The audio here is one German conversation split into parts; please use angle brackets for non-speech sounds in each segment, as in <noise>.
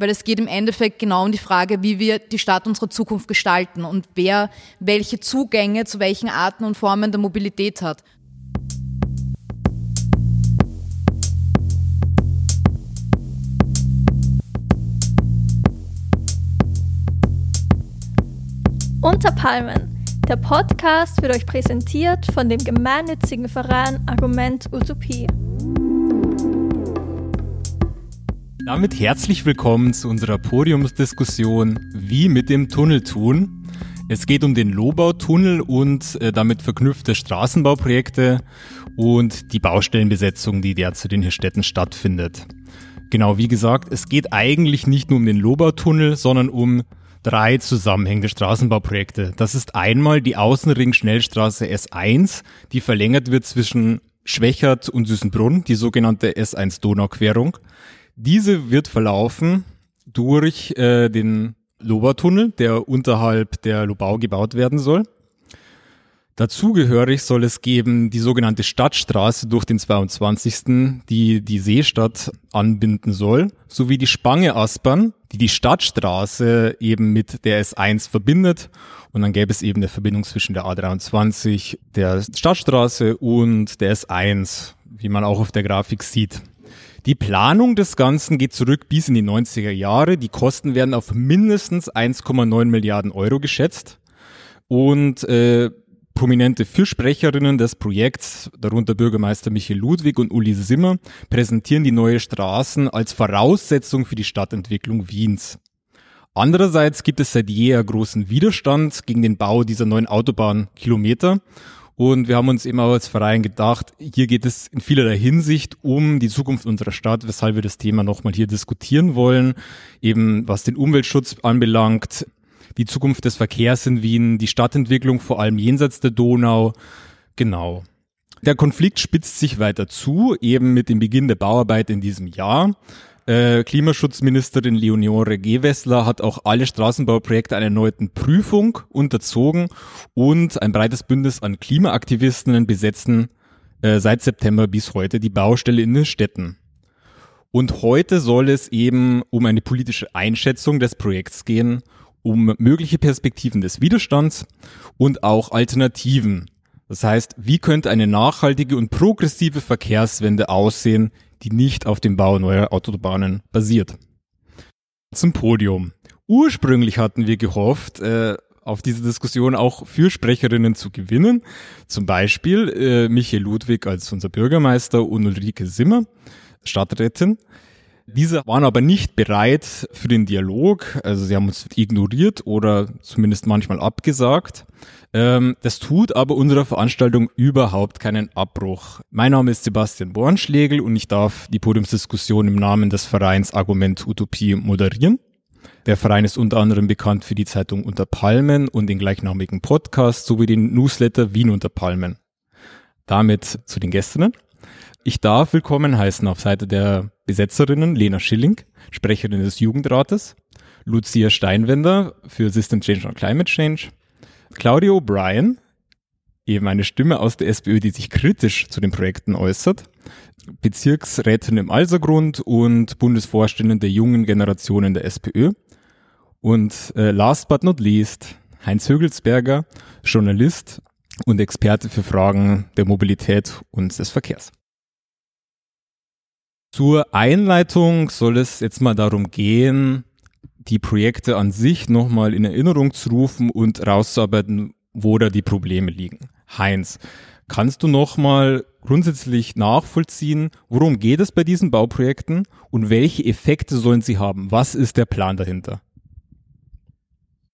weil es geht im Endeffekt genau um die Frage, wie wir die Stadt unserer Zukunft gestalten und wer welche Zugänge zu welchen Arten und Formen der Mobilität hat. Unter Palmen. Der Podcast wird euch präsentiert von dem gemeinnützigen Verein Argument Utopie. Damit herzlich willkommen zu unserer Podiumsdiskussion Wie mit dem Tunnel tun. Es geht um den Lobautunnel und äh, damit verknüpfte Straßenbauprojekte und die Baustellenbesetzung, die derzeit in den Städten stattfindet. Genau, wie gesagt, es geht eigentlich nicht nur um den Lobautunnel, sondern um drei zusammenhängende Straßenbauprojekte. Das ist einmal die Außenring-Schnellstraße S1, die verlängert wird zwischen Schwächert und Süßenbrunn, die sogenannte S1 Donauquerung. Diese wird verlaufen durch äh, den Lobertunnel, der unterhalb der Lobau gebaut werden soll. Dazugehörig soll es geben die sogenannte Stadtstraße durch den 22., die die Seestadt anbinden soll, sowie die Spange Aspern, die die Stadtstraße eben mit der S1 verbindet. Und dann gäbe es eben eine Verbindung zwischen der A23, der Stadtstraße und der S1, wie man auch auf der Grafik sieht. Die Planung des Ganzen geht zurück bis in die 90er Jahre. Die Kosten werden auf mindestens 1,9 Milliarden Euro geschätzt. Und äh, prominente Fürsprecherinnen des Projekts, darunter Bürgermeister Michael Ludwig und Uli Simmer, präsentieren die neue Straßen als Voraussetzung für die Stadtentwicklung Wiens. Andererseits gibt es seit jeher großen Widerstand gegen den Bau dieser neuen Autobahnkilometer und wir haben uns eben auch als Verein gedacht, hier geht es in vielerlei Hinsicht um die Zukunft unserer Stadt, weshalb wir das Thema nochmal hier diskutieren wollen. Eben was den Umweltschutz anbelangt, die Zukunft des Verkehrs in Wien, die Stadtentwicklung vor allem jenseits der Donau. Genau. Der Konflikt spitzt sich weiter zu, eben mit dem Beginn der Bauarbeit in diesem Jahr. Äh, Klimaschutzministerin Leonore Gewessler hat auch alle Straßenbauprojekte einer erneuten Prüfung unterzogen und ein breites Bündnis an Klimaaktivisten besetzen äh, seit September bis heute die Baustelle in den Städten. Und heute soll es eben um eine politische Einschätzung des Projekts gehen, um mögliche Perspektiven des Widerstands und auch Alternativen. Das heißt, wie könnte eine nachhaltige und progressive Verkehrswende aussehen, die nicht auf dem Bau neuer Autobahnen basiert. Zum Podium. Ursprünglich hatten wir gehofft, äh, auf diese Diskussion auch Fürsprecherinnen zu gewinnen. Zum Beispiel äh, Michael Ludwig als unser Bürgermeister und Ulrike Simmer, Stadträtin. Diese waren aber nicht bereit für den Dialog, also sie haben uns ignoriert oder zumindest manchmal abgesagt. Ähm, das tut aber unserer Veranstaltung überhaupt keinen Abbruch. Mein Name ist Sebastian Bornschlegel und ich darf die Podiumsdiskussion im Namen des Vereins Argument Utopie moderieren. Der Verein ist unter anderem bekannt für die Zeitung Unter Palmen und den gleichnamigen Podcast sowie den Newsletter Wien unter Palmen. Damit zu den Gästinnen. Ich darf willkommen heißen auf Seite der Besetzerinnen Lena Schilling, Sprecherin des Jugendrates, Lucia Steinwender für System Change und Climate Change, Claudia O'Brien, eben eine Stimme aus der SPÖ, die sich kritisch zu den Projekten äußert, Bezirksrätin im Alsergrund und Bundesvorständin der jungen Generationen der SPÖ. Und äh, last but not least, Heinz Högelsberger, Journalist und Experte für Fragen der Mobilität und des Verkehrs. Zur Einleitung soll es jetzt mal darum gehen, die Projekte an sich nochmal in Erinnerung zu rufen und rauszuarbeiten, wo da die Probleme liegen. Heinz, kannst du nochmal grundsätzlich nachvollziehen, worum geht es bei diesen Bauprojekten und welche Effekte sollen sie haben? Was ist der Plan dahinter?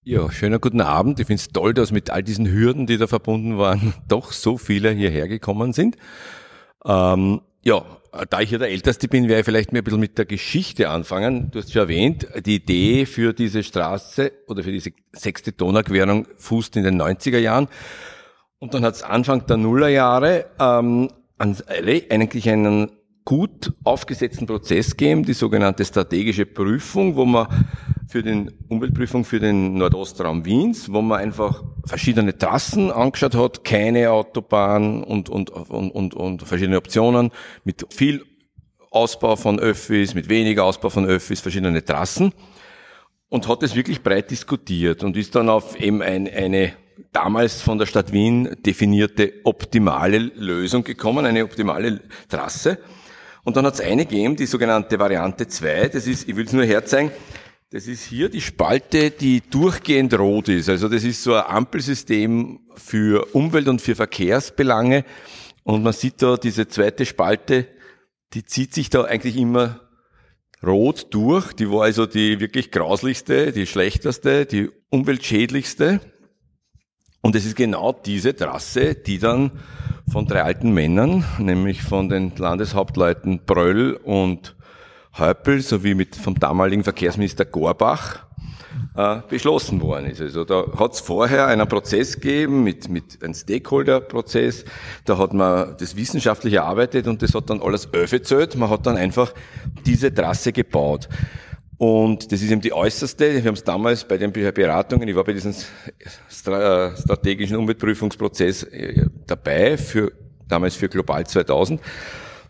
Ja, schöner guten Abend. Ich finde es toll, dass mit all diesen Hürden, die da verbunden waren, <laughs> doch so viele hierher gekommen sind. Ähm, ja, da ich ja der Älteste bin, werde ich vielleicht mir ein bisschen mit der Geschichte anfangen. Du hast schon erwähnt, die Idee für diese Straße oder für diese sechste Donauquerung fußt in den 90er Jahren. Und dann hat es Anfang der Nullerjahre ähm, eigentlich einen gut aufgesetzten Prozess geben, die sogenannte strategische Prüfung, wo man für den Umweltprüfung für den Nordostraum Wiens, wo man einfach verschiedene Trassen angeschaut hat, keine Autobahn und, und, und, und, und verschiedene Optionen mit viel Ausbau von Öffis, mit weniger Ausbau von Öffis, verschiedene Trassen und hat es wirklich breit diskutiert und ist dann auf eben ein, eine damals von der Stadt Wien definierte optimale Lösung gekommen, eine optimale Trasse. Und dann hat es eine gegeben, die sogenannte Variante 2, das ist, ich will es nur herzeigen, das ist hier die Spalte, die durchgehend rot ist. Also das ist so ein Ampelsystem für Umwelt- und für Verkehrsbelange. Und man sieht da diese zweite Spalte, die zieht sich da eigentlich immer rot durch. Die war also die wirklich grauslichste, die schlechteste, die umweltschädlichste. Und es ist genau diese Trasse, die dann von drei alten Männern, nämlich von den Landeshauptleuten Bröll und Häupl sowie mit vom damaligen Verkehrsminister Gorbach äh, beschlossen worden ist. Also da hat es vorher einen Prozess gegeben mit, mit einem Stakeholder-Prozess. Da hat man das wissenschaftlich erarbeitet und das hat dann alles öffezählt. Man hat dann einfach diese Trasse gebaut. Und das ist eben die äußerste. Wir haben es damals bei den Beratungen, ich war bei diesem strategischen Umweltprüfungsprozess äh, dabei, für, damals für Global 2000.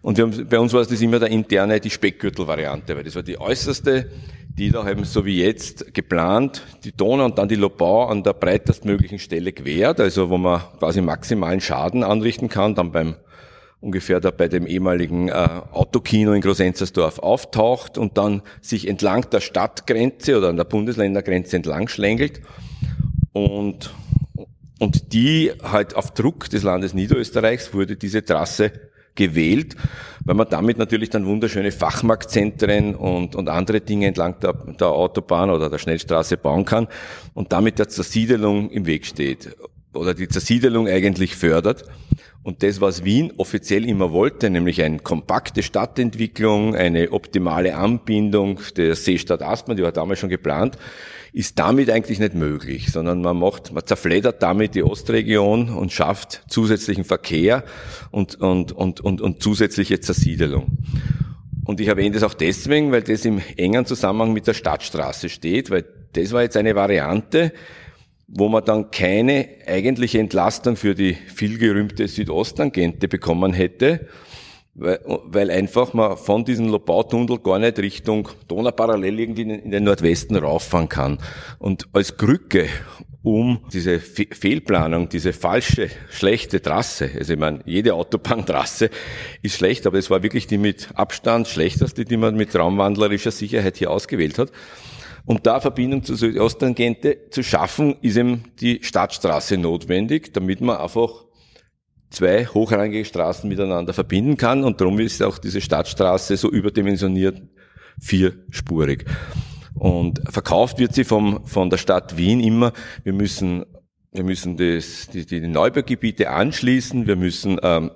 Und wir haben, bei uns war es das immer der interne, die Speckgürtel-Variante, weil das war die äußerste, die da eben so wie jetzt geplant, die Donau und dann die Lobau an der breitestmöglichen Stelle quert, also wo man quasi maximalen Schaden anrichten kann, dann beim ungefähr da bei dem ehemaligen äh, Autokino in Grosenzersdorf auftaucht und dann sich entlang der Stadtgrenze oder an der Bundesländergrenze entlang schlängelt und und die halt auf Druck des Landes Niederösterreichs wurde diese Trasse gewählt, weil man damit natürlich dann wunderschöne Fachmarktzentren und, und andere Dinge entlang der, der Autobahn oder der Schnellstraße bauen kann und damit der Zersiedelung im Weg steht oder die Zersiedelung eigentlich fördert. Und das, was Wien offiziell immer wollte, nämlich eine kompakte Stadtentwicklung, eine optimale Anbindung der Seestadt Aspern, die war damals schon geplant, ist damit eigentlich nicht möglich, sondern man macht, man zerfleddert damit die Ostregion und schafft zusätzlichen Verkehr und, und, und, und, und zusätzliche Zersiedelung. Und ich erwähne das auch deswegen, weil das im engen Zusammenhang mit der Stadtstraße steht, weil das war jetzt eine Variante, wo man dann keine eigentliche Entlastung für die vielgerühmte Südosttangente bekommen hätte, weil, einfach man von diesem Lobautunnel gar nicht Richtung Donau parallel irgendwie in den Nordwesten rauffahren kann. Und als Krücke um diese Fe Fehlplanung, diese falsche, schlechte Trasse, also ich meine, jede Autobahntrasse ist schlecht, aber es war wirklich die mit Abstand schlechteste, die man mit raumwandlerischer Sicherheit hier ausgewählt hat. Um da Verbindung zur Südosttangente zu schaffen, ist eben die Stadtstraße notwendig, damit man einfach zwei hochrangige Straßen miteinander verbinden kann. Und darum ist auch diese Stadtstraße so überdimensioniert vierspurig. Und verkauft wird sie vom, von der Stadt Wien immer, wir müssen, wir müssen das, die, die Neubaugebiete anschließen, wir müssen, ähm,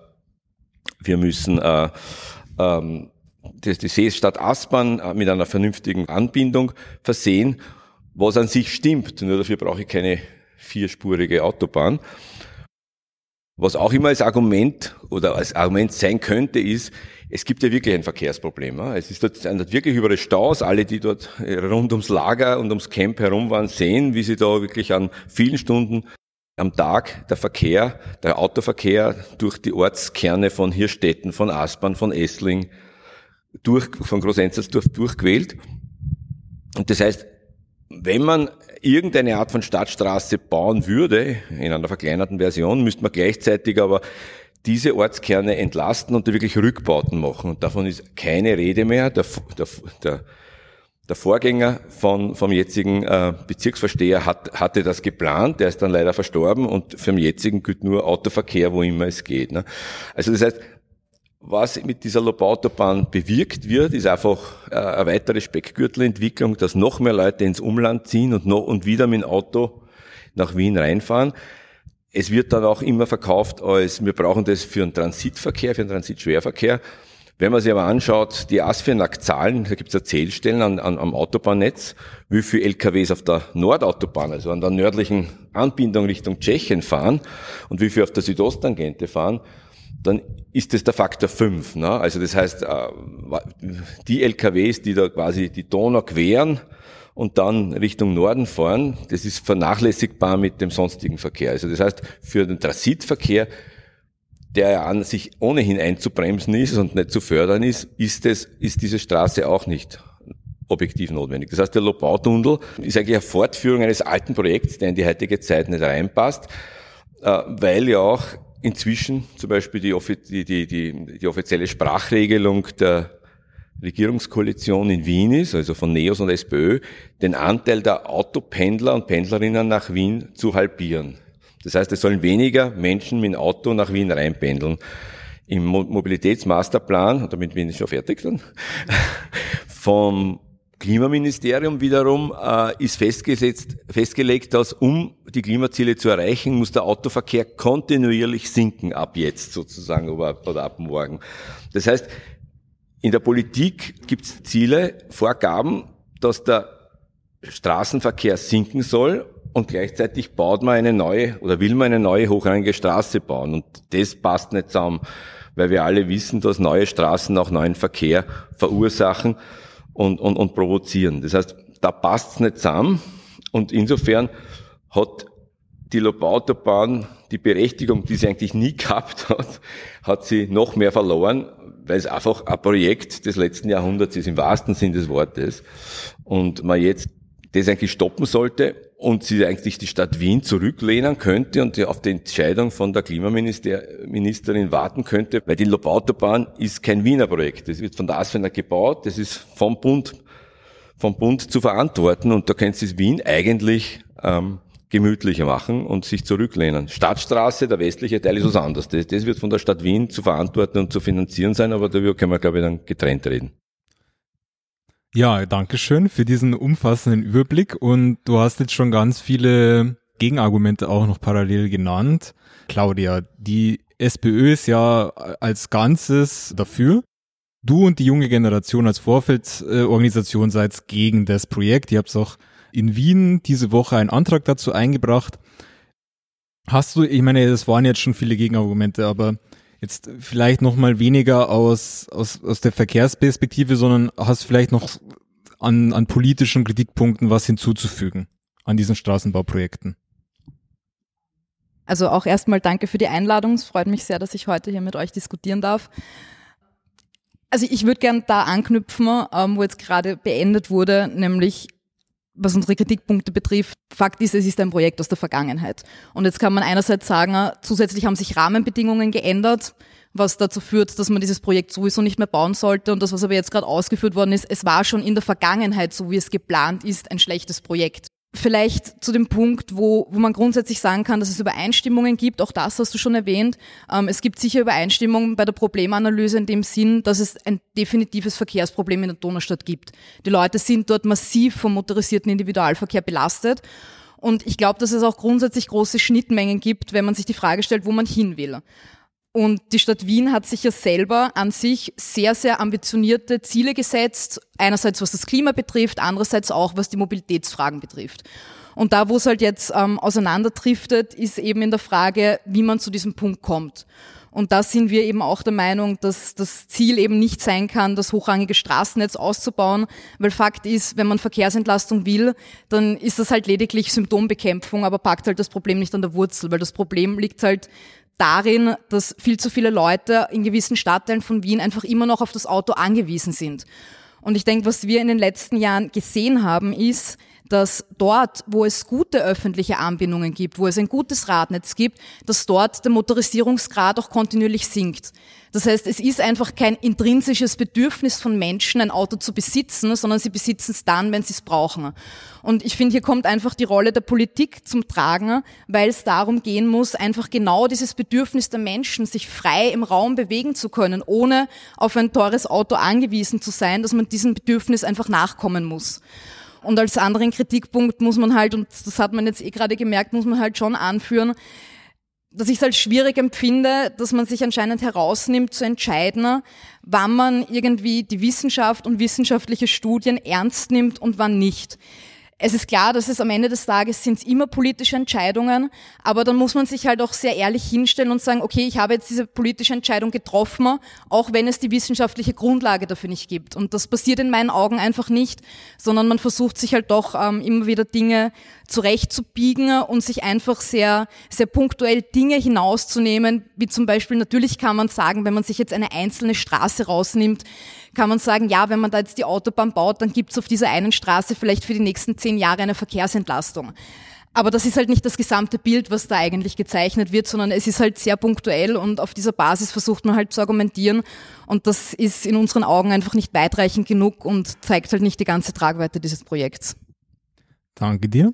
wir müssen äh, ähm, die, die Seestadt Aspern äh, mit einer vernünftigen Anbindung versehen, was an sich stimmt, nur dafür brauche ich keine vierspurige Autobahn. Was auch immer als Argument oder als Argument sein könnte, ist, es gibt ja wirklich ein Verkehrsproblem. Es ist dort, wirklich überall Staus. Alle, die dort rund ums Lager und ums Camp herum waren, sehen, wie sie da wirklich an vielen Stunden am Tag der Verkehr, der Autoverkehr durch die Ortskerne von Hirstetten, von Aspern, von Essling, durch, von Großenzersdorf durchquält. Und das heißt, wenn man irgendeine Art von Stadtstraße bauen würde, in einer verkleinerten Version, müsste man gleichzeitig aber diese Ortskerne entlasten und wirklich Rückbauten machen. Und davon ist keine Rede mehr. Der, der, der, der Vorgänger von, vom jetzigen äh, Bezirksversteher hat, hatte das geplant, der ist dann leider verstorben und für den jetzigen gilt nur Autoverkehr, wo immer es geht. Ne? Also das heißt, was mit dieser Lobautobahn bewirkt wird, ist einfach äh, eine weitere Speckgürtelentwicklung, dass noch mehr Leute ins Umland ziehen und noch und wieder mit dem Auto nach Wien reinfahren. Es wird dann auch immer verkauft als, wir brauchen das für einen Transitverkehr, für einen Transitschwerverkehr. Wenn man sich aber anschaut, die ASFINAG-Zahlen, da gibt es ja Zählstellen an, an, am Autobahnnetz, wie viele LKWs auf der Nordautobahn, also an der nördlichen Anbindung Richtung Tschechien fahren und wie viele auf der Südosttangente fahren, dann ist es der Faktor 5. Ne? Also das heißt, äh, die LKWs, die da quasi die Donau queren und dann Richtung Norden fahren, das ist vernachlässigbar mit dem sonstigen Verkehr. Also das heißt, für den Transitverkehr der ja an sich ohnehin einzubremsen ist und nicht zu fördern ist, ist es, ist diese Straße auch nicht objektiv notwendig. Das heißt, der Lobautunnel ist eigentlich eine Fortführung eines alten Projekts, der in die heutige Zeit nicht reinpasst, äh, weil ja auch inzwischen zum Beispiel die, die, die, die offizielle Sprachregelung der Regierungskoalition in Wien ist, also von NEOS und SPÖ, den Anteil der Autopendler und Pendlerinnen nach Wien zu halbieren. Das heißt, es sollen weniger Menschen mit dem Auto nach Wien reinpendeln. Im Mobilitätsmasterplan, und damit bin ich schon fertig dann, <laughs> vom Klimaministerium wiederum äh, ist festgesetzt, festgelegt, dass um die Klimaziele zu erreichen, muss der Autoverkehr kontinuierlich sinken ab jetzt sozusagen oder, oder ab morgen. Das heißt, in der Politik gibt es Ziele, Vorgaben, dass der Straßenverkehr sinken soll und gleichzeitig baut man eine neue oder will man eine neue hochrangige Straße bauen und das passt nicht zusammen, weil wir alle wissen, dass neue Straßen auch neuen Verkehr verursachen und, und, und provozieren. Das heißt, da passt's nicht zusammen und insofern hat die Lobautobahn die Berechtigung, die sie eigentlich nie gehabt hat, hat sie noch mehr verloren, weil es einfach ein Projekt des letzten Jahrhunderts ist, im wahrsten Sinn des Wortes. Und man jetzt das eigentlich stoppen sollte und sie eigentlich die Stadt Wien zurücklehnen könnte und auf die Entscheidung von der Klimaministerin warten könnte, weil die Lobautobahn ist kein Wiener Projekt. Das wird von der Asfender gebaut, das ist vom Bund, vom Bund zu verantworten und da könnte es Wien eigentlich ähm, gemütlicher machen und sich zurücklehnen. Stadtstraße, der westliche Teil ist was anderes. Das, das wird von der Stadt Wien zu verantworten und zu finanzieren sein, aber darüber können wir, glaube ich, dann getrennt reden. Ja, danke schön für diesen umfassenden Überblick und du hast jetzt schon ganz viele Gegenargumente auch noch parallel genannt. Claudia, die SPÖ ist ja als Ganzes dafür. Du und die junge Generation als Vorfeldorganisation seid gegen das Projekt. Ihr habt auch in Wien diese Woche einen Antrag dazu eingebracht. Hast du, ich meine, das waren jetzt schon viele Gegenargumente, aber jetzt vielleicht nochmal weniger aus, aus, aus der Verkehrsperspektive, sondern hast vielleicht noch an, an politischen Kritikpunkten was hinzuzufügen an diesen Straßenbauprojekten? Also auch erstmal danke für die Einladung. Es freut mich sehr, dass ich heute hier mit euch diskutieren darf. Also ich würde gern da anknüpfen, ähm, wo jetzt gerade beendet wurde, nämlich was unsere Kritikpunkte betrifft, Fakt ist, es ist ein Projekt aus der Vergangenheit. Und jetzt kann man einerseits sagen, zusätzlich haben sich Rahmenbedingungen geändert, was dazu führt, dass man dieses Projekt sowieso nicht mehr bauen sollte. Und das, was aber jetzt gerade ausgeführt worden ist, es war schon in der Vergangenheit, so wie es geplant ist, ein schlechtes Projekt. Vielleicht zu dem Punkt, wo, wo man grundsätzlich sagen kann, dass es Übereinstimmungen gibt. Auch das hast du schon erwähnt. Ähm, es gibt sicher Übereinstimmungen bei der Problemanalyse in dem Sinn, dass es ein definitives Verkehrsproblem in der Donaustadt gibt. Die Leute sind dort massiv vom motorisierten Individualverkehr belastet. Und ich glaube, dass es auch grundsätzlich große Schnittmengen gibt, wenn man sich die Frage stellt, wo man hin will. Und die Stadt Wien hat sich ja selber an sich sehr, sehr ambitionierte Ziele gesetzt. Einerseits was das Klima betrifft, andererseits auch was die Mobilitätsfragen betrifft. Und da, wo es halt jetzt ähm, auseinanderdriftet, ist eben in der Frage, wie man zu diesem Punkt kommt. Und da sind wir eben auch der Meinung, dass das Ziel eben nicht sein kann, das hochrangige Straßennetz auszubauen, weil Fakt ist, wenn man Verkehrsentlastung will, dann ist das halt lediglich Symptombekämpfung, aber packt halt das Problem nicht an der Wurzel, weil das Problem liegt halt darin, dass viel zu viele Leute in gewissen Stadtteilen von Wien einfach immer noch auf das Auto angewiesen sind. Und ich denke, was wir in den letzten Jahren gesehen haben, ist, dass dort, wo es gute öffentliche Anbindungen gibt, wo es ein gutes Radnetz gibt, dass dort der Motorisierungsgrad auch kontinuierlich sinkt. Das heißt, es ist einfach kein intrinsisches Bedürfnis von Menschen, ein Auto zu besitzen, sondern sie besitzen es dann, wenn sie es brauchen. Und ich finde, hier kommt einfach die Rolle der Politik zum Tragen, weil es darum gehen muss, einfach genau dieses Bedürfnis der Menschen, sich frei im Raum bewegen zu können, ohne auf ein teures Auto angewiesen zu sein, dass man diesem Bedürfnis einfach nachkommen muss. Und als anderen Kritikpunkt muss man halt, und das hat man jetzt eh gerade gemerkt, muss man halt schon anführen, dass ich es als schwierig empfinde, dass man sich anscheinend herausnimmt zu entscheiden, wann man irgendwie die Wissenschaft und wissenschaftliche Studien ernst nimmt und wann nicht. Es ist klar, dass es am Ende des Tages sind immer politische Entscheidungen, aber dann muss man sich halt auch sehr ehrlich hinstellen und sagen, okay, ich habe jetzt diese politische Entscheidung getroffen, auch wenn es die wissenschaftliche Grundlage dafür nicht gibt. Und das passiert in meinen Augen einfach nicht, sondern man versucht sich halt doch ähm, immer wieder Dinge zurechtzubiegen und sich einfach sehr, sehr punktuell Dinge hinauszunehmen, wie zum Beispiel, natürlich kann man sagen, wenn man sich jetzt eine einzelne Straße rausnimmt, kann man sagen, ja, wenn man da jetzt die Autobahn baut, dann gibt es auf dieser einen Straße vielleicht für die nächsten zehn Jahre eine Verkehrsentlastung. Aber das ist halt nicht das gesamte Bild, was da eigentlich gezeichnet wird, sondern es ist halt sehr punktuell und auf dieser Basis versucht man halt zu argumentieren. Und das ist in unseren Augen einfach nicht weitreichend genug und zeigt halt nicht die ganze Tragweite dieses Projekts. Danke dir.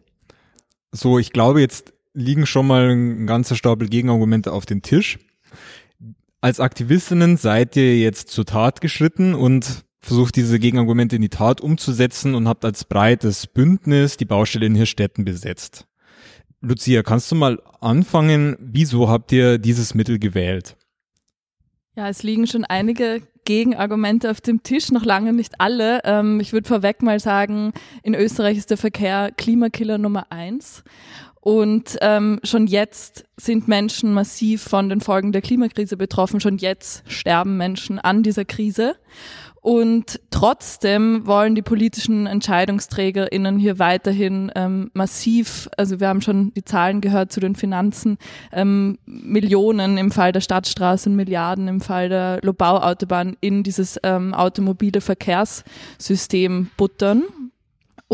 So, ich glaube, jetzt liegen schon mal ein ganzer Stapel Gegenargumente auf dem Tisch. Als Aktivistinnen seid ihr jetzt zur Tat geschritten und versucht diese Gegenargumente in die Tat umzusetzen und habt als breites Bündnis die Baustelle in Hirstetten besetzt. Lucia, kannst du mal anfangen, wieso habt ihr dieses Mittel gewählt? Ja, es liegen schon einige Gegenargumente auf dem Tisch, noch lange nicht alle. Ähm, ich würde vorweg mal sagen, in Österreich ist der Verkehr Klimakiller Nummer eins. Und ähm, schon jetzt sind Menschen massiv von den Folgen der Klimakrise betroffen. Schon jetzt sterben Menschen an dieser Krise. Und trotzdem wollen die politischen EntscheidungsträgerInnen hier weiterhin ähm, massiv, also wir haben schon die Zahlen gehört zu den Finanzen, ähm, Millionen im Fall der Stadtstraße und Milliarden im Fall der Lobau-Autobahn in dieses ähm, automobile Verkehrssystem buttern.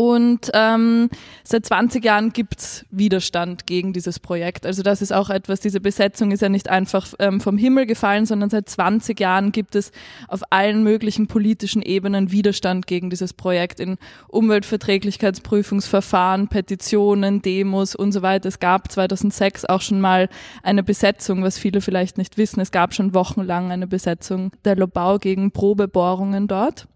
Und ähm, seit 20 Jahren gibt's Widerstand gegen dieses Projekt. Also das ist auch etwas, diese Besetzung ist ja nicht einfach ähm, vom Himmel gefallen, sondern seit 20 Jahren gibt es auf allen möglichen politischen Ebenen Widerstand gegen dieses Projekt in Umweltverträglichkeitsprüfungsverfahren, Petitionen, Demos und so weiter. Es gab 2006 auch schon mal eine Besetzung, was viele vielleicht nicht wissen. Es gab schon wochenlang eine Besetzung der Lobau gegen Probebohrungen dort.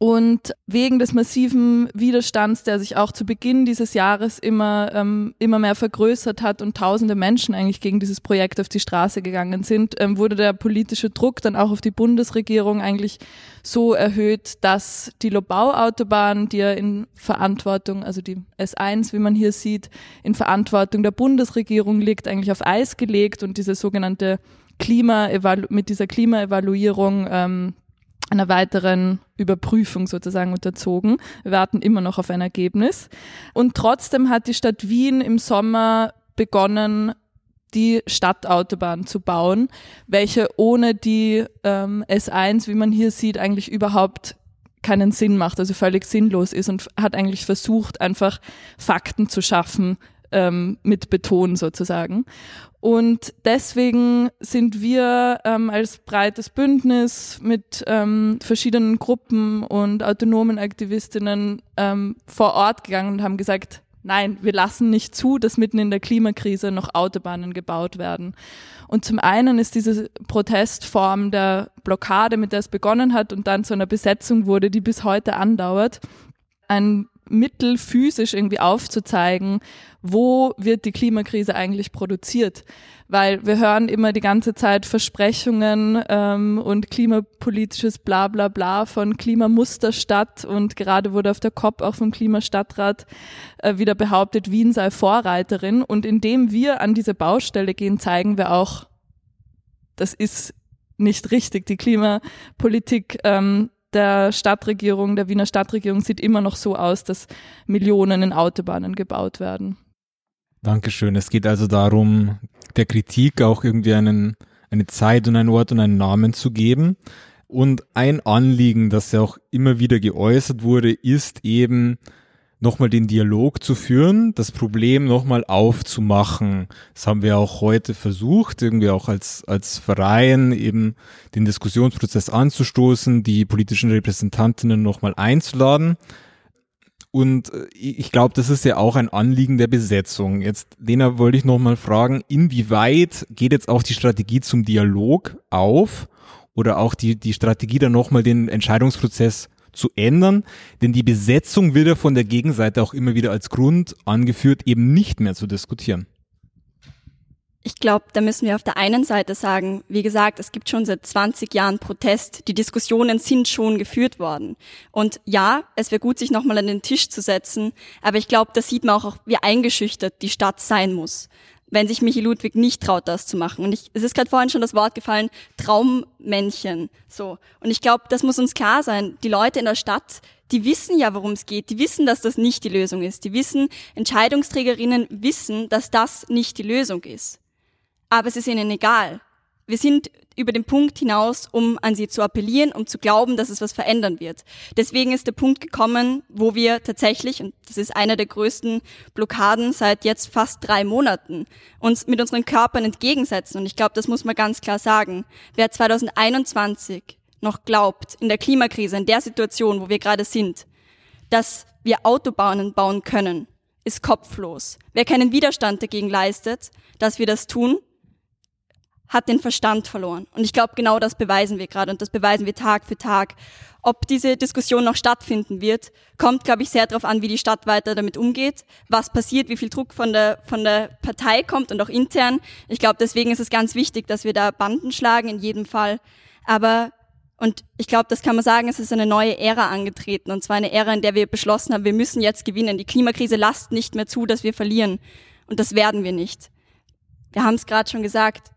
Und wegen des massiven Widerstands, der sich auch zu Beginn dieses Jahres immer, ähm, immer mehr vergrößert hat und tausende Menschen eigentlich gegen dieses Projekt auf die Straße gegangen sind, ähm, wurde der politische Druck dann auch auf die Bundesregierung eigentlich so erhöht, dass die Lobau-Autobahn, die ja in Verantwortung, also die S1, wie man hier sieht, in Verantwortung der Bundesregierung liegt, eigentlich auf Eis gelegt und diese sogenannte Klima mit dieser Klimaevaluierung ähm, einer weiteren Überprüfung sozusagen unterzogen. Wir warten immer noch auf ein Ergebnis. Und trotzdem hat die Stadt Wien im Sommer begonnen, die Stadtautobahn zu bauen, welche ohne die ähm, S1, wie man hier sieht, eigentlich überhaupt keinen Sinn macht, also völlig sinnlos ist und hat eigentlich versucht, einfach Fakten zu schaffen, ähm, mit Beton sozusagen. Und deswegen sind wir ähm, als breites Bündnis mit ähm, verschiedenen Gruppen und autonomen Aktivistinnen ähm, vor Ort gegangen und haben gesagt, nein, wir lassen nicht zu, dass mitten in der Klimakrise noch Autobahnen gebaut werden. Und zum einen ist diese Protestform der Blockade, mit der es begonnen hat und dann zu einer Besetzung wurde, die bis heute andauert, ein Mittel physisch irgendwie aufzuzeigen, wo wird die Klimakrise eigentlich produziert? Weil wir hören immer die ganze Zeit Versprechungen ähm, und klimapolitisches Bla bla bla von Klimamusterstadt und gerade wurde auf der COP auch vom Klimastadtrat äh, wieder behauptet, Wien sei Vorreiterin und indem wir an diese Baustelle gehen, zeigen wir auch, das ist nicht richtig. Die Klimapolitik ähm, der Stadtregierung, der Wiener Stadtregierung sieht immer noch so aus, dass Millionen in Autobahnen gebaut werden. Dankeschön. Es geht also darum, der Kritik auch irgendwie einen, eine Zeit und einen Ort und einen Namen zu geben. Und ein Anliegen, das ja auch immer wieder geäußert wurde, ist eben, nochmal den Dialog zu führen, das Problem nochmal aufzumachen. Das haben wir auch heute versucht, irgendwie auch als, als Verein eben den Diskussionsprozess anzustoßen, die politischen Repräsentantinnen nochmal einzuladen. Und äh, ich glaube, das ist ja auch ein Anliegen der Besetzung. Jetzt, Lena, wollte ich nochmal fragen, inwieweit geht jetzt auch die Strategie zum Dialog auf oder auch die, die Strategie dann nochmal den Entscheidungsprozess zu ändern, denn die Besetzung wird ja von der Gegenseite auch immer wieder als Grund angeführt, eben nicht mehr zu diskutieren. Ich glaube, da müssen wir auf der einen Seite sagen, wie gesagt, es gibt schon seit 20 Jahren Protest. Die Diskussionen sind schon geführt worden. Und ja, es wäre gut, sich nochmal an den Tisch zu setzen. Aber ich glaube, da sieht man auch, wie eingeschüchtert die Stadt sein muss wenn sich Michi Ludwig nicht traut, das zu machen. Und ich, es ist gerade vorhin schon das Wort gefallen, Traummännchen. So. Und ich glaube, das muss uns klar sein. Die Leute in der Stadt, die wissen ja, worum es geht. Die wissen, dass das nicht die Lösung ist. Die wissen, Entscheidungsträgerinnen wissen, dass das nicht die Lösung ist aber es ist ihnen egal. Wir sind über den Punkt hinaus, um an sie zu appellieren, um zu glauben, dass es was verändern wird. Deswegen ist der Punkt gekommen, wo wir tatsächlich, und das ist einer der größten Blockaden seit jetzt fast drei Monaten, uns mit unseren Körpern entgegensetzen. Und ich glaube, das muss man ganz klar sagen. Wer 2021 noch glaubt, in der Klimakrise, in der Situation, wo wir gerade sind, dass wir Autobahnen bauen können, ist kopflos. Wer keinen Widerstand dagegen leistet, dass wir das tun, hat den Verstand verloren. Und ich glaube, genau das beweisen wir gerade und das beweisen wir Tag für Tag. Ob diese Diskussion noch stattfinden wird, kommt, glaube ich, sehr darauf an, wie die Stadt weiter damit umgeht, was passiert, wie viel Druck von der, von der Partei kommt und auch intern. Ich glaube, deswegen ist es ganz wichtig, dass wir da Banden schlagen, in jedem Fall. Aber, und ich glaube, das kann man sagen, es ist eine neue Ära angetreten. Und zwar eine Ära, in der wir beschlossen haben, wir müssen jetzt gewinnen. Die Klimakrise lasst nicht mehr zu, dass wir verlieren. Und das werden wir nicht. Wir haben es gerade schon gesagt,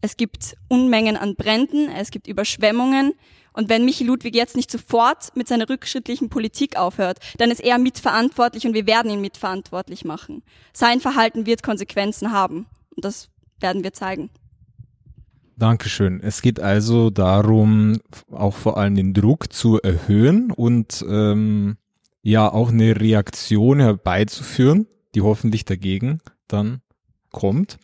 es gibt Unmengen an Bränden, es gibt Überschwemmungen. Und wenn Michi Ludwig jetzt nicht sofort mit seiner rückschrittlichen Politik aufhört, dann ist er mitverantwortlich und wir werden ihn mitverantwortlich machen. Sein Verhalten wird Konsequenzen haben. Und das werden wir zeigen. Dankeschön. Es geht also darum, auch vor allem den Druck zu erhöhen und ähm, ja auch eine Reaktion herbeizuführen, die hoffentlich dagegen dann kommt.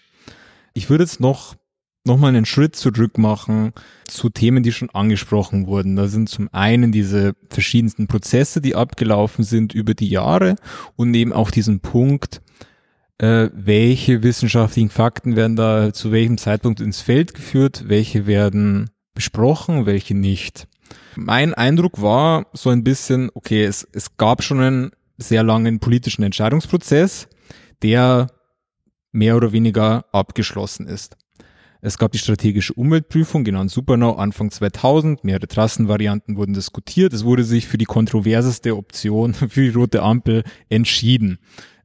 Ich würde jetzt noch nochmal einen Schritt zurück machen zu Themen, die schon angesprochen wurden. Da sind zum einen diese verschiedensten Prozesse, die abgelaufen sind über die Jahre und eben auch diesen Punkt, äh, welche wissenschaftlichen Fakten werden da zu welchem Zeitpunkt ins Feld geführt, welche werden besprochen, welche nicht. Mein Eindruck war so ein bisschen, okay, es, es gab schon einen sehr langen politischen Entscheidungsprozess, der mehr oder weniger abgeschlossen ist. Es gab die strategische Umweltprüfung, genannt Supernau, Anfang 2000. Mehrere Trassenvarianten wurden diskutiert. Es wurde sich für die kontroverseste Option <laughs> für die rote Ampel entschieden.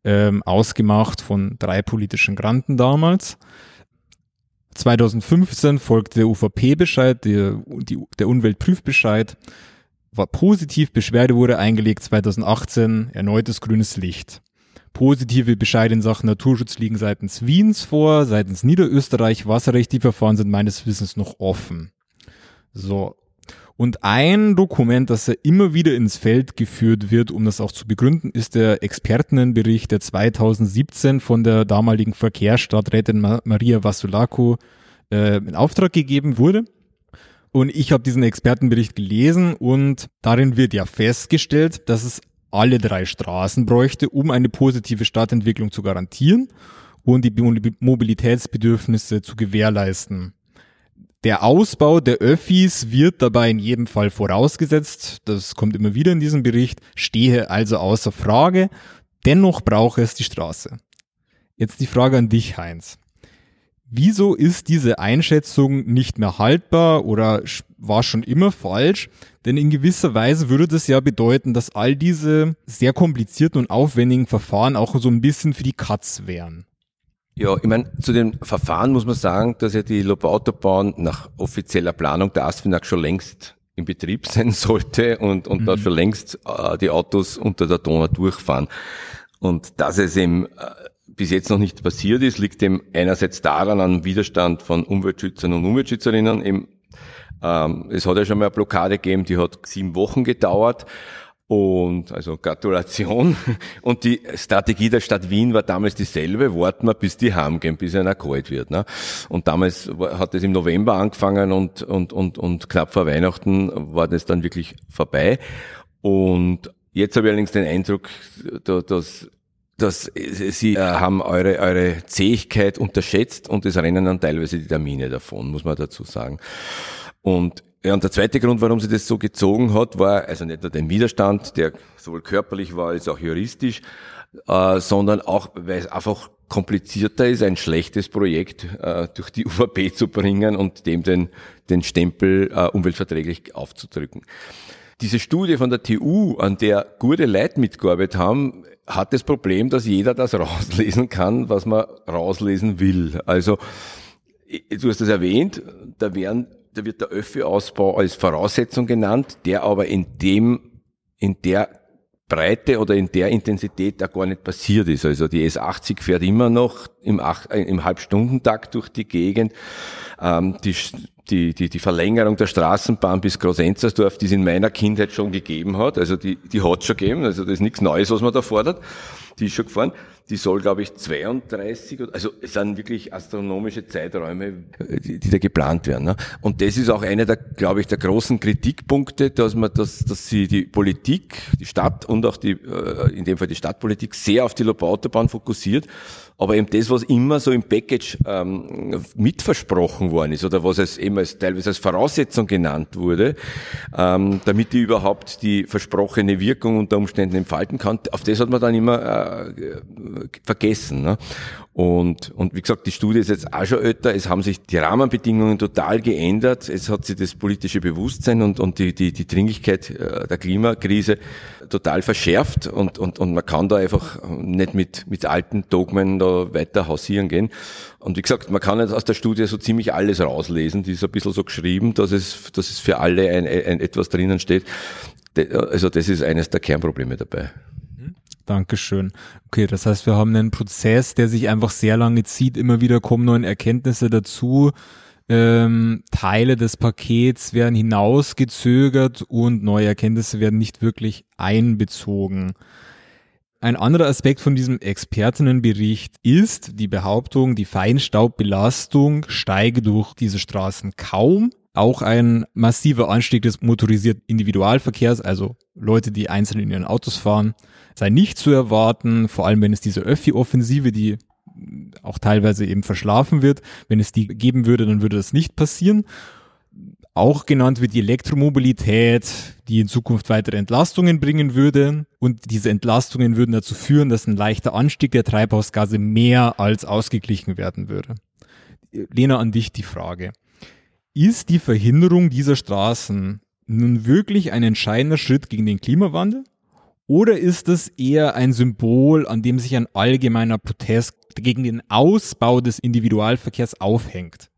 Ähm, ausgemacht von drei politischen Granten damals. 2015 folgte der UVP-Bescheid, der, der Umweltprüfbescheid, war positiv, Beschwerde wurde eingelegt, 2018 erneutes grünes Licht. Positive Bescheide in Sachen Naturschutz liegen seitens Wiens vor, seitens Niederösterreich Wasserrecht. Die Verfahren sind meines Wissens noch offen. So. Und ein Dokument, das ja immer wieder ins Feld geführt wird, um das auch zu begründen, ist der Expertenbericht, der 2017 von der damaligen Verkehrsstadträtin Maria Vassulaco äh, in Auftrag gegeben wurde. Und ich habe diesen Expertenbericht gelesen und darin wird ja festgestellt, dass es alle drei Straßen bräuchte, um eine positive Stadtentwicklung zu garantieren und die Mobilitätsbedürfnisse zu gewährleisten. Der Ausbau der Öffis wird dabei in jedem Fall vorausgesetzt, das kommt immer wieder in diesem Bericht, stehe also außer Frage, dennoch brauche es die Straße. Jetzt die Frage an dich, Heinz. Wieso ist diese Einschätzung nicht mehr haltbar oder war schon immer falsch? Denn in gewisser Weise würde das ja bedeuten, dass all diese sehr komplizierten und aufwendigen Verfahren auch so ein bisschen für die Katz wären. Ja, ich meine, zu den Verfahren muss man sagen, dass ja die Lobautobahn nach offizieller Planung der ASFINAG schon längst in Betrieb <laughs> sein sollte und, und mhm. da schon längst äh, die Autos unter der Donau durchfahren. Und dass es eben äh, bis jetzt noch nicht passiert ist, liegt dem einerseits daran an Widerstand von Umweltschützern und Umweltschützerinnen. Eben, ähm, es hat ja schon mal eine Blockade gegeben, die hat sieben Wochen gedauert. Und also Gratulation. <laughs> Und die Strategie der Stadt Wien war damals dieselbe, warten wir, bis die heimgehen, bis einer kalt wird. Ne? Und damals hat es im November angefangen und, und, und, und knapp vor Weihnachten war das dann wirklich vorbei. Und jetzt habe ich allerdings den Eindruck, dass dass sie äh, haben eure, eure Zähigkeit unterschätzt und es rennen dann teilweise die Termine davon, muss man dazu sagen. Und ja, und der zweite Grund, warum sie das so gezogen hat, war also nicht nur den Widerstand, der sowohl körperlich war als auch juristisch, äh, sondern auch, weil es einfach komplizierter ist, ein schlechtes Projekt äh, durch die <laughs> UVP zu bringen und dem den, den Stempel äh, umweltverträglich aufzudrücken. Diese Studie von der TU, an der gute Leute mitgearbeitet haben, hat das Problem, dass jeder das rauslesen kann, was man rauslesen will. Also, du hast das erwähnt, da werden, da wird der Öffi-Ausbau als Voraussetzung genannt, der aber in dem, in der Breite oder in der Intensität da gar nicht passiert ist. Also die S80 fährt immer noch im, äh, im Halbstundentakt durch die Gegend. Ähm, die, die, die, die Verlängerung der Straßenbahn bis Grosenzersdorf, die es in meiner Kindheit schon gegeben hat, also die, die hat schon gegeben, also das ist nichts Neues, was man da fordert, die ist schon gefahren. Die soll, glaube ich, 32, also es sind wirklich astronomische Zeiträume, die, die da geplant werden. Ne? Und das ist auch einer der, glaube ich, der großen Kritikpunkte, dass man, dass, dass sie die Politik, die Stadt und auch die, äh, in dem Fall die Stadtpolitik sehr auf die Lobautobahn fokussiert aber eben das, was immer so im Package ähm, mitversprochen worden ist oder was als eben als teilweise als Voraussetzung genannt wurde, ähm, damit die überhaupt die versprochene Wirkung unter Umständen entfalten kann, auf das hat man dann immer äh, vergessen. Ne? Und, und wie gesagt, die Studie ist jetzt auch schon älter, es haben sich die Rahmenbedingungen total geändert, es hat sich das politische Bewusstsein und, und die, die, die Dringlichkeit äh, der Klimakrise total verschärft und, und, und man kann da einfach nicht mit, mit alten Dogmen da weiter hausieren gehen. Und wie gesagt, man kann jetzt aus der Studie so ziemlich alles rauslesen, die ist ein bisschen so geschrieben, dass es, dass es für alle ein, ein etwas drinnen steht. Also das ist eines der Kernprobleme dabei. Dankeschön. Okay, das heißt, wir haben einen Prozess, der sich einfach sehr lange zieht. Immer wieder kommen neue Erkenntnisse dazu. Ähm, Teile des Pakets werden hinausgezögert und neue Erkenntnisse werden nicht wirklich einbezogen. Ein anderer Aspekt von diesem Expertinnenbericht ist die Behauptung, die Feinstaubbelastung steige durch diese Straßen kaum. Auch ein massiver Anstieg des motorisierten Individualverkehrs, also Leute, die einzeln in ihren Autos fahren, sei nicht zu erwarten, vor allem wenn es diese Öffi-Offensive, die auch teilweise eben verschlafen wird, wenn es die geben würde, dann würde das nicht passieren. Auch genannt wird die Elektromobilität, die in Zukunft weitere Entlastungen bringen würde. Und diese Entlastungen würden dazu führen, dass ein leichter Anstieg der Treibhausgase mehr als ausgeglichen werden würde. Lena, an dich die Frage. Ist die Verhinderung dieser Straßen nun wirklich ein entscheidender Schritt gegen den Klimawandel? Oder ist es eher ein Symbol, an dem sich ein allgemeiner Protest gegen den Ausbau des Individualverkehrs aufhängt?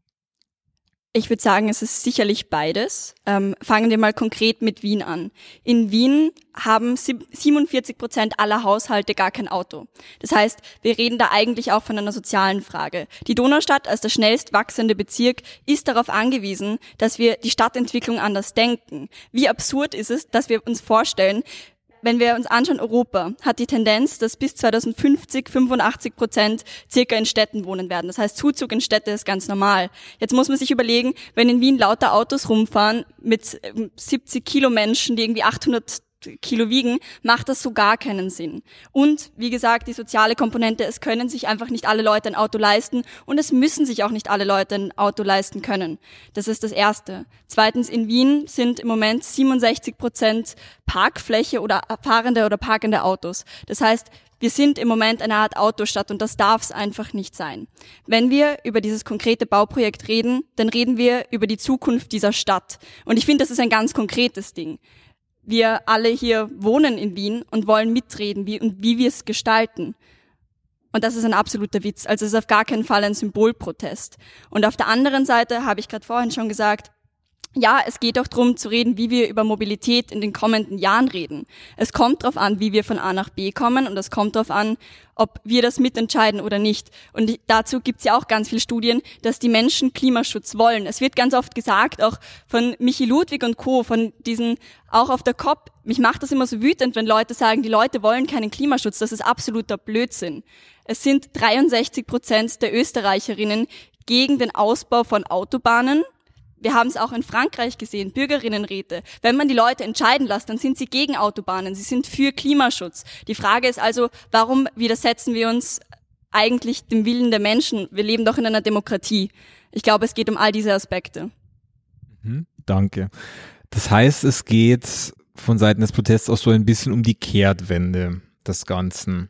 Ich würde sagen, es ist sicherlich beides. Ähm, fangen wir mal konkret mit Wien an. In Wien haben 47 Prozent aller Haushalte gar kein Auto. Das heißt, wir reden da eigentlich auch von einer sozialen Frage. Die Donaustadt als der schnellst wachsende Bezirk ist darauf angewiesen, dass wir die Stadtentwicklung anders denken. Wie absurd ist es, dass wir uns vorstellen, wenn wir uns anschauen, Europa hat die Tendenz, dass bis 2050 85 Prozent circa in Städten wohnen werden. Das heißt, Zuzug in Städte ist ganz normal. Jetzt muss man sich überlegen, wenn in Wien lauter Autos rumfahren mit 70 ähm, Kilo Menschen, die irgendwie 800 Kilo wiegen, macht das so gar keinen Sinn. Und wie gesagt, die soziale Komponente, es können sich einfach nicht alle Leute ein Auto leisten und es müssen sich auch nicht alle Leute ein Auto leisten können. Das ist das Erste. Zweitens, in Wien sind im Moment 67 Prozent Parkfläche oder fahrende oder parkende Autos. Das heißt, wir sind im Moment eine Art Autostadt und das darf es einfach nicht sein. Wenn wir über dieses konkrete Bauprojekt reden, dann reden wir über die Zukunft dieser Stadt. Und ich finde, das ist ein ganz konkretes Ding wir alle hier wohnen in Wien und wollen mitreden, wie, und wie wir es gestalten. Und das ist ein absoluter Witz. Also es ist auf gar keinen Fall ein Symbolprotest. Und auf der anderen Seite habe ich gerade vorhin schon gesagt, ja, es geht auch darum zu reden, wie wir über Mobilität in den kommenden Jahren reden. Es kommt darauf an, wie wir von A nach B kommen und es kommt darauf an, ob wir das mitentscheiden oder nicht. Und dazu gibt es ja auch ganz viele Studien, dass die Menschen Klimaschutz wollen. Es wird ganz oft gesagt, auch von Michi Ludwig und Co., von diesen, auch auf der COP, mich macht das immer so wütend, wenn Leute sagen, die Leute wollen keinen Klimaschutz. Das ist absoluter Blödsinn. Es sind 63 Prozent der Österreicherinnen gegen den Ausbau von Autobahnen wir haben es auch in Frankreich gesehen, Bürgerinnenräte. Wenn man die Leute entscheiden lässt, dann sind sie gegen Autobahnen, sie sind für Klimaschutz. Die Frage ist also, warum widersetzen wir uns eigentlich dem Willen der Menschen? Wir leben doch in einer Demokratie. Ich glaube, es geht um all diese Aspekte. Mhm, danke. Das heißt, es geht von Seiten des Protests auch so ein bisschen um die Kehrtwende des Ganzen.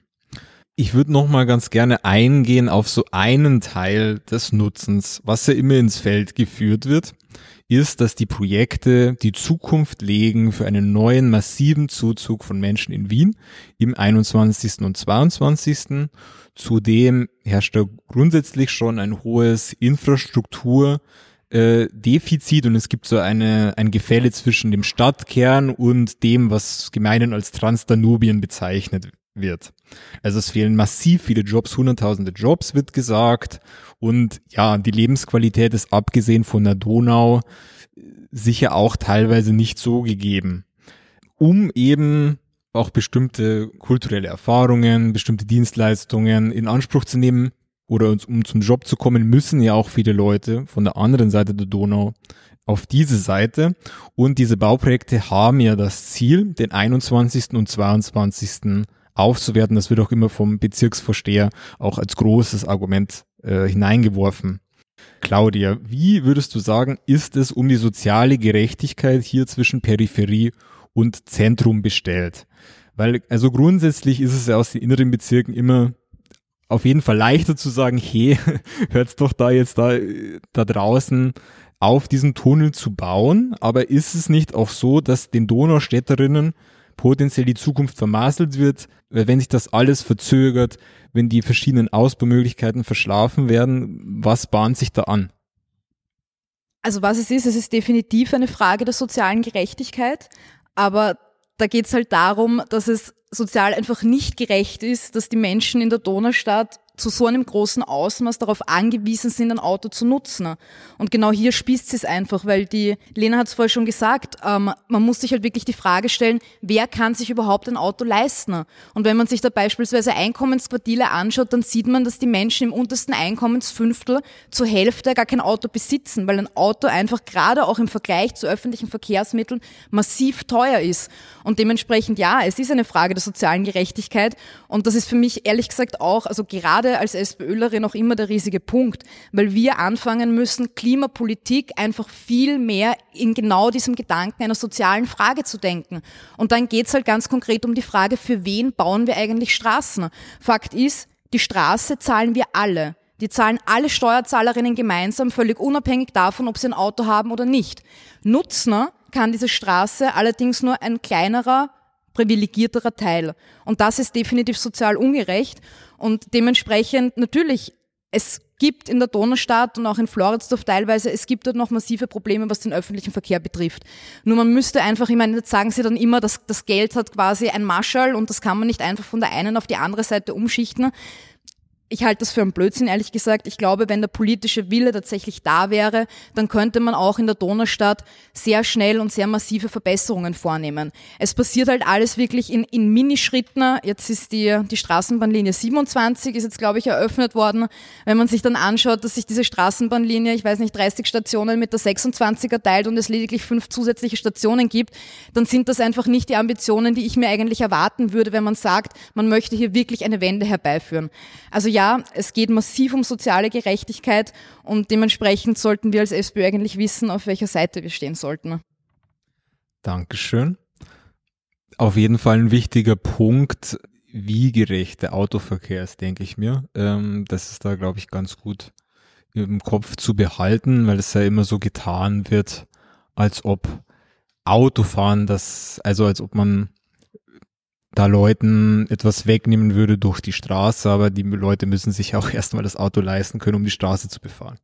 Ich würde noch mal ganz gerne eingehen auf so einen Teil des Nutzens, was ja immer ins Feld geführt wird, ist, dass die Projekte die Zukunft legen für einen neuen massiven Zuzug von Menschen in Wien im 21. und 22. Zudem herrscht da grundsätzlich schon ein hohes Infrastruktur äh, Defizit und es gibt so eine, ein Gefälle zwischen dem Stadtkern und dem, was gemeinhin als Transdanubien bezeichnet wird. Also es fehlen massiv viele Jobs, hunderttausende Jobs wird gesagt und ja, die Lebensqualität ist abgesehen von der Donau sicher auch teilweise nicht so gegeben. Um eben auch bestimmte kulturelle Erfahrungen, bestimmte Dienstleistungen in Anspruch zu nehmen oder um zum Job zu kommen, müssen ja auch viele Leute von der anderen Seite der Donau auf diese Seite. Und diese Bauprojekte haben ja das Ziel, den 21. und 22 aufzuwerten. Das wird auch immer vom Bezirksvorsteher auch als großes Argument äh, hineingeworfen. Claudia, wie würdest du sagen, ist es um die soziale Gerechtigkeit hier zwischen Peripherie und Zentrum bestellt? Weil, also grundsätzlich ist es ja aus den inneren Bezirken immer auf jeden Fall leichter zu sagen, hey, <laughs> hört's doch da jetzt da, da draußen auf diesen Tunnel zu bauen. Aber ist es nicht auch so, dass den Donaustädterinnen potenziell die Zukunft vermasselt wird, wenn sich das alles verzögert, wenn die verschiedenen Ausbaumöglichkeiten verschlafen werden, was bahnt sich da an? Also was es ist, es ist definitiv eine Frage der sozialen Gerechtigkeit, aber da geht es halt darum, dass es sozial einfach nicht gerecht ist, dass die Menschen in der Donaustadt zu so einem großen Ausmaß darauf angewiesen sind, ein Auto zu nutzen. Und genau hier spießt es einfach, weil die Lena hat es vorher schon gesagt, ähm, man muss sich halt wirklich die Frage stellen, wer kann sich überhaupt ein Auto leisten? Und wenn man sich da beispielsweise Einkommensquartile anschaut, dann sieht man, dass die Menschen im untersten Einkommensfünftel zur Hälfte gar kein Auto besitzen, weil ein Auto einfach gerade auch im Vergleich zu öffentlichen Verkehrsmitteln massiv teuer ist. Und dementsprechend, ja, es ist eine Frage der sozialen Gerechtigkeit. Und das ist für mich ehrlich gesagt auch, also gerade als SPÖlerin auch immer der riesige Punkt, weil wir anfangen müssen, Klimapolitik einfach viel mehr in genau diesem Gedanken einer sozialen Frage zu denken. Und dann geht's halt ganz konkret um die Frage, für wen bauen wir eigentlich Straßen? Fakt ist, die Straße zahlen wir alle. Die zahlen alle Steuerzahlerinnen gemeinsam, völlig unabhängig davon, ob sie ein Auto haben oder nicht. Nutzner kann diese Straße allerdings nur ein kleinerer privilegierterer Teil. Und das ist definitiv sozial ungerecht. Und dementsprechend natürlich, es gibt in der Donaustadt und auch in Floridsdorf teilweise, es gibt dort noch massive Probleme, was den öffentlichen Verkehr betrifft. Nur man müsste einfach, ich meine, jetzt sagen sie dann immer, dass das Geld hat quasi ein Marschall und das kann man nicht einfach von der einen auf die andere Seite umschichten ich halte das für einen Blödsinn, ehrlich gesagt. Ich glaube, wenn der politische Wille tatsächlich da wäre, dann könnte man auch in der Donaustadt sehr schnell und sehr massive Verbesserungen vornehmen. Es passiert halt alles wirklich in, in Minischritten. Jetzt ist die, die Straßenbahnlinie 27, ist jetzt, glaube ich, eröffnet worden. Wenn man sich dann anschaut, dass sich diese Straßenbahnlinie, ich weiß nicht, 30 Stationen mit der 26er teilt und es lediglich fünf zusätzliche Stationen gibt, dann sind das einfach nicht die Ambitionen, die ich mir eigentlich erwarten würde, wenn man sagt, man möchte hier wirklich eine Wende herbeiführen. Also ja, ja, es geht massiv um soziale Gerechtigkeit und dementsprechend sollten wir als SPÖ eigentlich wissen, auf welcher Seite wir stehen sollten. Dankeschön. Auf jeden Fall ein wichtiger Punkt, wie gerecht der Autoverkehr ist, denke ich mir. Ähm, das ist da, glaube ich, ganz gut im Kopf zu behalten, weil es ja immer so getan wird, als ob Autofahren das, also als ob man da Leuten etwas wegnehmen würde durch die Straße, aber die Leute müssen sich auch <laughs> erstmal das Auto leisten können, um die Straße zu befahren.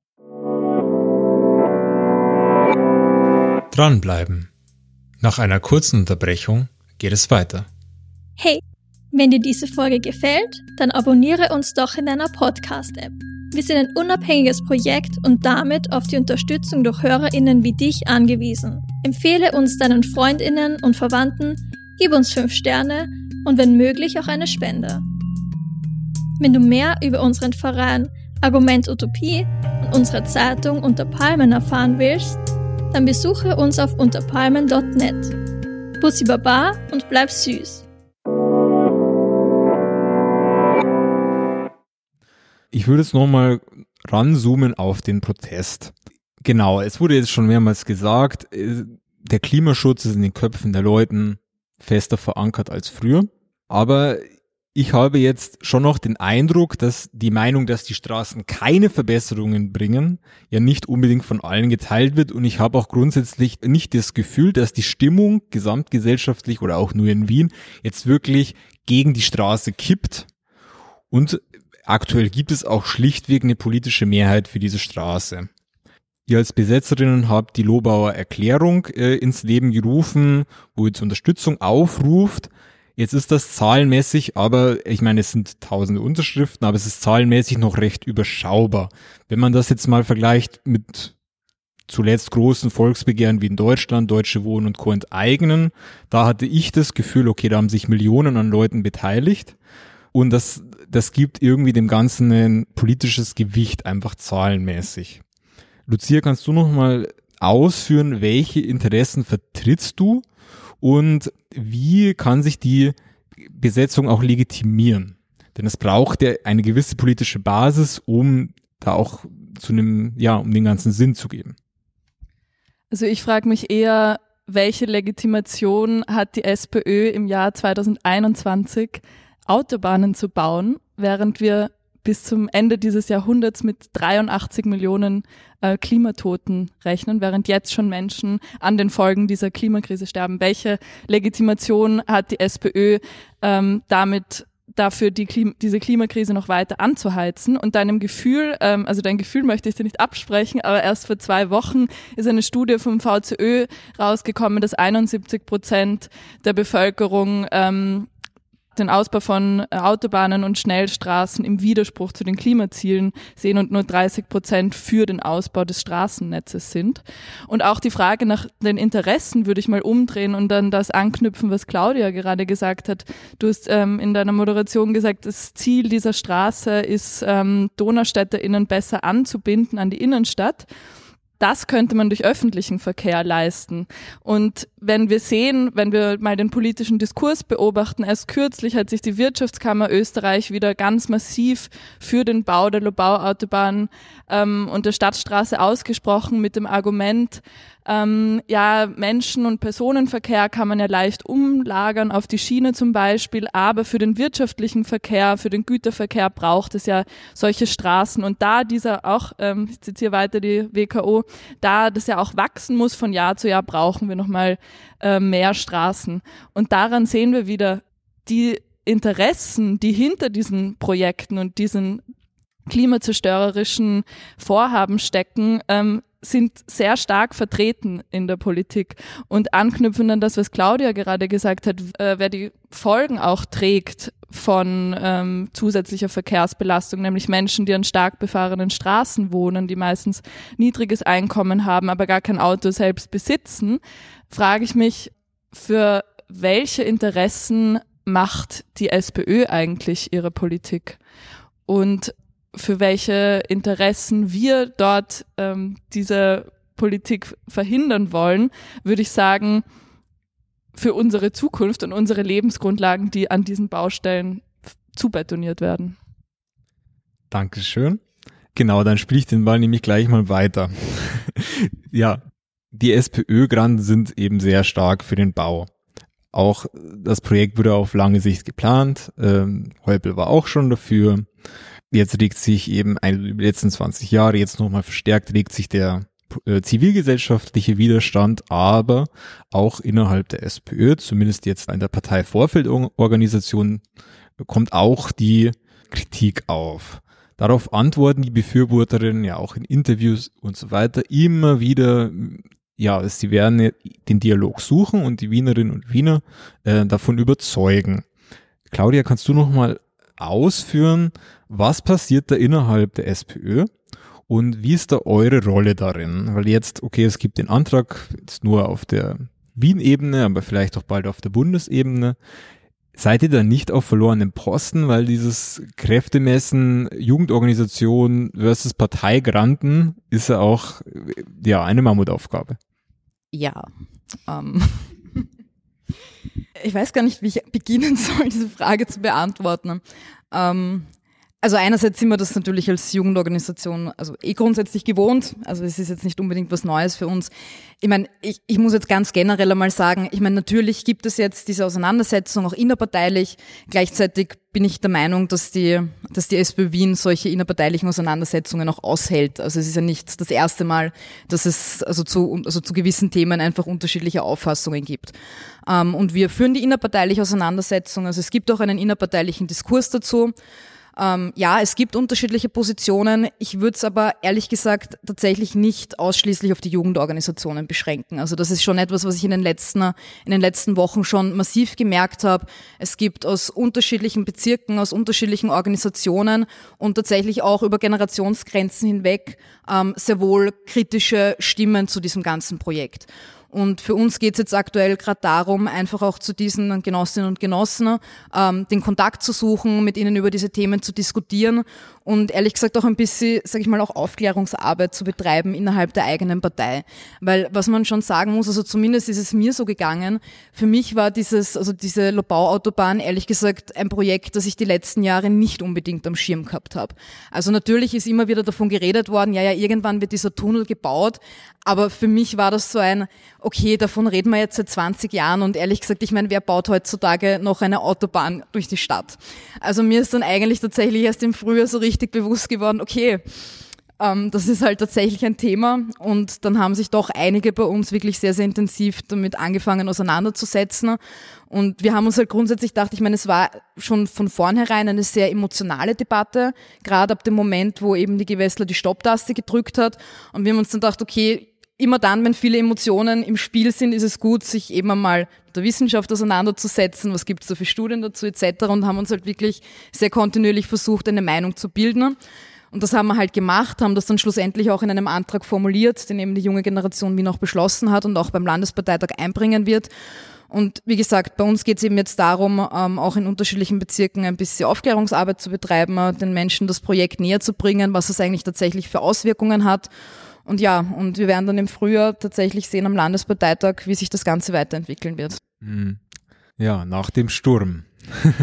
Dranbleiben. Nach einer kurzen Unterbrechung geht es weiter. Hey, wenn dir diese Folge gefällt, dann abonniere uns doch in deiner Podcast-App. Wir sind ein unabhängiges Projekt und damit auf die Unterstützung durch HörerInnen wie dich angewiesen. Empfehle uns deinen FreundInnen und Verwandten gib uns 5 Sterne und wenn möglich auch eine Spende. Wenn du mehr über unseren Verein Argument Utopie und unsere Zeitung Unter Palmen erfahren willst, dann besuche uns auf unterpalmen.net. Bussi Baba und bleib süß. Ich würde jetzt nochmal ranzoomen auf den Protest. Genau, es wurde jetzt schon mehrmals gesagt, äh, der Klimaschutz ist in den Köpfen der Leuten fester verankert als früher. Aber ich habe jetzt schon noch den Eindruck, dass die Meinung, dass die Straßen keine Verbesserungen bringen, ja nicht unbedingt von allen geteilt wird. Und ich habe auch grundsätzlich nicht das Gefühl, dass die Stimmung gesamtgesellschaftlich oder auch nur in Wien jetzt wirklich gegen die Straße kippt. Und aktuell gibt es auch schlichtweg eine politische Mehrheit für diese Straße. Ihr als Besetzerinnen habt die Lobauer Erklärung äh, ins Leben gerufen, wo ihr zur Unterstützung aufruft. Jetzt ist das zahlenmäßig, aber ich meine, es sind tausende Unterschriften, aber es ist zahlenmäßig noch recht überschaubar. Wenn man das jetzt mal vergleicht mit zuletzt großen Volksbegehren wie in Deutschland, Deutsche Wohnen und Co. enteignen, da hatte ich das Gefühl, okay, da haben sich Millionen an Leuten beteiligt und das, das gibt irgendwie dem Ganzen ein politisches Gewicht, einfach zahlenmäßig. Lucia, kannst du noch mal ausführen, welche Interessen vertrittst du und wie kann sich die Besetzung auch legitimieren? Denn es braucht ja eine gewisse politische Basis, um da auch zu einem, ja, um den ganzen Sinn zu geben. Also ich frage mich eher, welche Legitimation hat die SPÖ im Jahr 2021, Autobahnen zu bauen, während wir bis zum Ende dieses Jahrhunderts mit 83 Millionen äh, Klimatoten rechnen, während jetzt schon Menschen an den Folgen dieser Klimakrise sterben. Welche Legitimation hat die SPÖ ähm, damit dafür die Klima, diese Klimakrise noch weiter anzuheizen und deinem Gefühl, ähm, also dein Gefühl möchte ich dir nicht absprechen, aber erst vor zwei Wochen ist eine Studie vom VCÖ rausgekommen, dass 71 Prozent der Bevölkerung ähm, den Ausbau von äh, Autobahnen und Schnellstraßen im Widerspruch zu den Klimazielen sehen und nur 30 Prozent für den Ausbau des Straßennetzes sind. Und auch die Frage nach den Interessen würde ich mal umdrehen und dann das anknüpfen, was Claudia gerade gesagt hat. Du hast ähm, in deiner Moderation gesagt, das Ziel dieser Straße ist, ähm, DonaustädterInnen besser anzubinden an die Innenstadt das könnte man durch öffentlichen Verkehr leisten. Und wenn wir sehen, wenn wir mal den politischen Diskurs beobachten, erst kürzlich hat sich die Wirtschaftskammer Österreich wieder ganz massiv für den Bau der Lobau-Autobahn ähm, und der Stadtstraße ausgesprochen mit dem Argument, ähm, ja, Menschen- und Personenverkehr kann man ja leicht umlagern auf die Schiene zum Beispiel, aber für den wirtschaftlichen Verkehr, für den Güterverkehr braucht es ja solche Straßen. Und da dieser auch, ähm, ich zitiere weiter die WKO, da das ja auch wachsen muss von Jahr zu Jahr, brauchen wir nochmal äh, mehr Straßen. Und daran sehen wir wieder die Interessen, die hinter diesen Projekten und diesen klimazerstörerischen Vorhaben stecken, ähm, sind sehr stark vertreten in der Politik. Und anknüpfend an das, was Claudia gerade gesagt hat, äh, wer die Folgen auch trägt von ähm, zusätzlicher Verkehrsbelastung, nämlich Menschen, die an stark befahrenen Straßen wohnen, die meistens niedriges Einkommen haben, aber gar kein Auto selbst besitzen, frage ich mich, für welche Interessen macht die SPÖ eigentlich ihre Politik? Und für welche Interessen wir dort ähm, diese Politik verhindern wollen, würde ich sagen, für unsere Zukunft und unsere Lebensgrundlagen, die an diesen Baustellen zubetoniert werden. Dankeschön. Genau, dann spiele ich den Ball nämlich gleich mal weiter. <laughs> ja, die SPÖ-Granden sind eben sehr stark für den Bau. Auch das Projekt wurde auf lange Sicht geplant. Ähm, Heupel war auch schon dafür. Jetzt regt sich eben über die letzten 20 Jahre jetzt nochmal verstärkt, regt sich der äh, zivilgesellschaftliche Widerstand, aber auch innerhalb der SPÖ, zumindest jetzt in der Parteivorfeldorganisation, kommt auch die Kritik auf. Darauf antworten die Befürworterinnen ja auch in Interviews und so weiter immer wieder, ja, sie werden den Dialog suchen und die Wienerinnen und Wiener äh, davon überzeugen. Claudia, kannst du noch mal ausführen, was passiert da innerhalb der SPÖ und wie ist da eure Rolle darin? Weil jetzt, okay, es gibt den Antrag jetzt nur auf der Wien-Ebene, aber vielleicht auch bald auf der Bundesebene. Seid ihr da nicht auf verlorenen Posten, weil dieses Kräftemessen Jugendorganisation versus Parteigranten ist ja auch ja eine Mammutaufgabe? Ja. Ähm. Ich weiß gar nicht, wie ich beginnen soll, diese Frage zu beantworten. Ähm, Also einerseits sind wir das natürlich als Jugendorganisation also eh grundsätzlich gewohnt. Also es ist jetzt nicht unbedingt was Neues für uns. Ich meine, ich, ich muss jetzt ganz generell einmal sagen, ich meine, natürlich gibt es jetzt diese Auseinandersetzung auch innerparteilich. Gleichzeitig bin ich der Meinung, dass die, dass die SPÖ Wien solche innerparteilichen Auseinandersetzungen auch aushält. Also es ist ja nicht das erste Mal, dass es also zu, also zu gewissen Themen einfach unterschiedliche Auffassungen gibt. Ähm, und wir führen die innerparteiliche Auseinandersetzung. Also es gibt auch einen innerparteilichen Diskurs dazu. Ähm, ja, es gibt unterschiedliche Positionen. Ich würde es aber ehrlich gesagt tatsächlich nicht ausschließlich auf die Jugendorganisationen beschränken. Also das ist schon etwas, was ich in den letzten, in den letzten Wochen schon massiv gemerkt habe. Es gibt aus unterschiedlichen Bezirken, aus unterschiedlichen Organisationen und tatsächlich auch über Generationsgrenzen hinweg ähm, sehr wohl kritische Stimmen zu diesem ganzen Projekt. Und für uns geht es jetzt aktuell gerade darum, einfach auch zu diesen Genossinnen und Genossen ähm, den Kontakt zu suchen, mit ihnen über diese Themen zu diskutieren und ehrlich gesagt auch ein bisschen, sage ich mal, auch Aufklärungsarbeit zu betreiben innerhalb der eigenen Partei. Weil was man schon sagen muss, also zumindest ist es mir so gegangen, für mich war dieses, also diese Lobau-Autobahn ehrlich gesagt ein Projekt, das ich die letzten Jahre nicht unbedingt am Schirm gehabt habe. Also natürlich ist immer wieder davon geredet worden, ja, ja, irgendwann wird dieser Tunnel gebaut, aber für mich war das so ein, okay, davon reden wir jetzt seit 20 Jahren und ehrlich gesagt, ich meine, wer baut heutzutage noch eine Autobahn durch die Stadt? Also mir ist dann eigentlich tatsächlich erst im Frühjahr so richtig bewusst geworden, okay, ähm, das ist halt tatsächlich ein Thema und dann haben sich doch einige bei uns wirklich sehr, sehr intensiv damit angefangen auseinanderzusetzen und wir haben uns halt grundsätzlich gedacht, ich meine, es war schon von vornherein eine sehr emotionale Debatte, gerade ab dem Moment, wo eben die Gewessler die Stopptaste gedrückt hat und wir haben uns dann gedacht, okay, immer dann, wenn viele Emotionen im Spiel sind, ist es gut, sich eben einmal mit der Wissenschaft auseinanderzusetzen, was gibt es da für Studien dazu etc. und haben uns halt wirklich sehr kontinuierlich versucht, eine Meinung zu bilden. Und das haben wir halt gemacht, haben das dann schlussendlich auch in einem Antrag formuliert, den eben die junge Generation Wien auch beschlossen hat und auch beim Landesparteitag einbringen wird. Und wie gesagt, bei uns geht es eben jetzt darum, ähm, auch in unterschiedlichen Bezirken ein bisschen Aufklärungsarbeit zu betreiben, den Menschen das Projekt näher zu bringen, was es eigentlich tatsächlich für Auswirkungen hat und ja, und wir werden dann im Frühjahr tatsächlich sehen am Landesparteitag, wie sich das Ganze weiterentwickeln wird. Hm. Ja, nach dem Sturm. <laughs>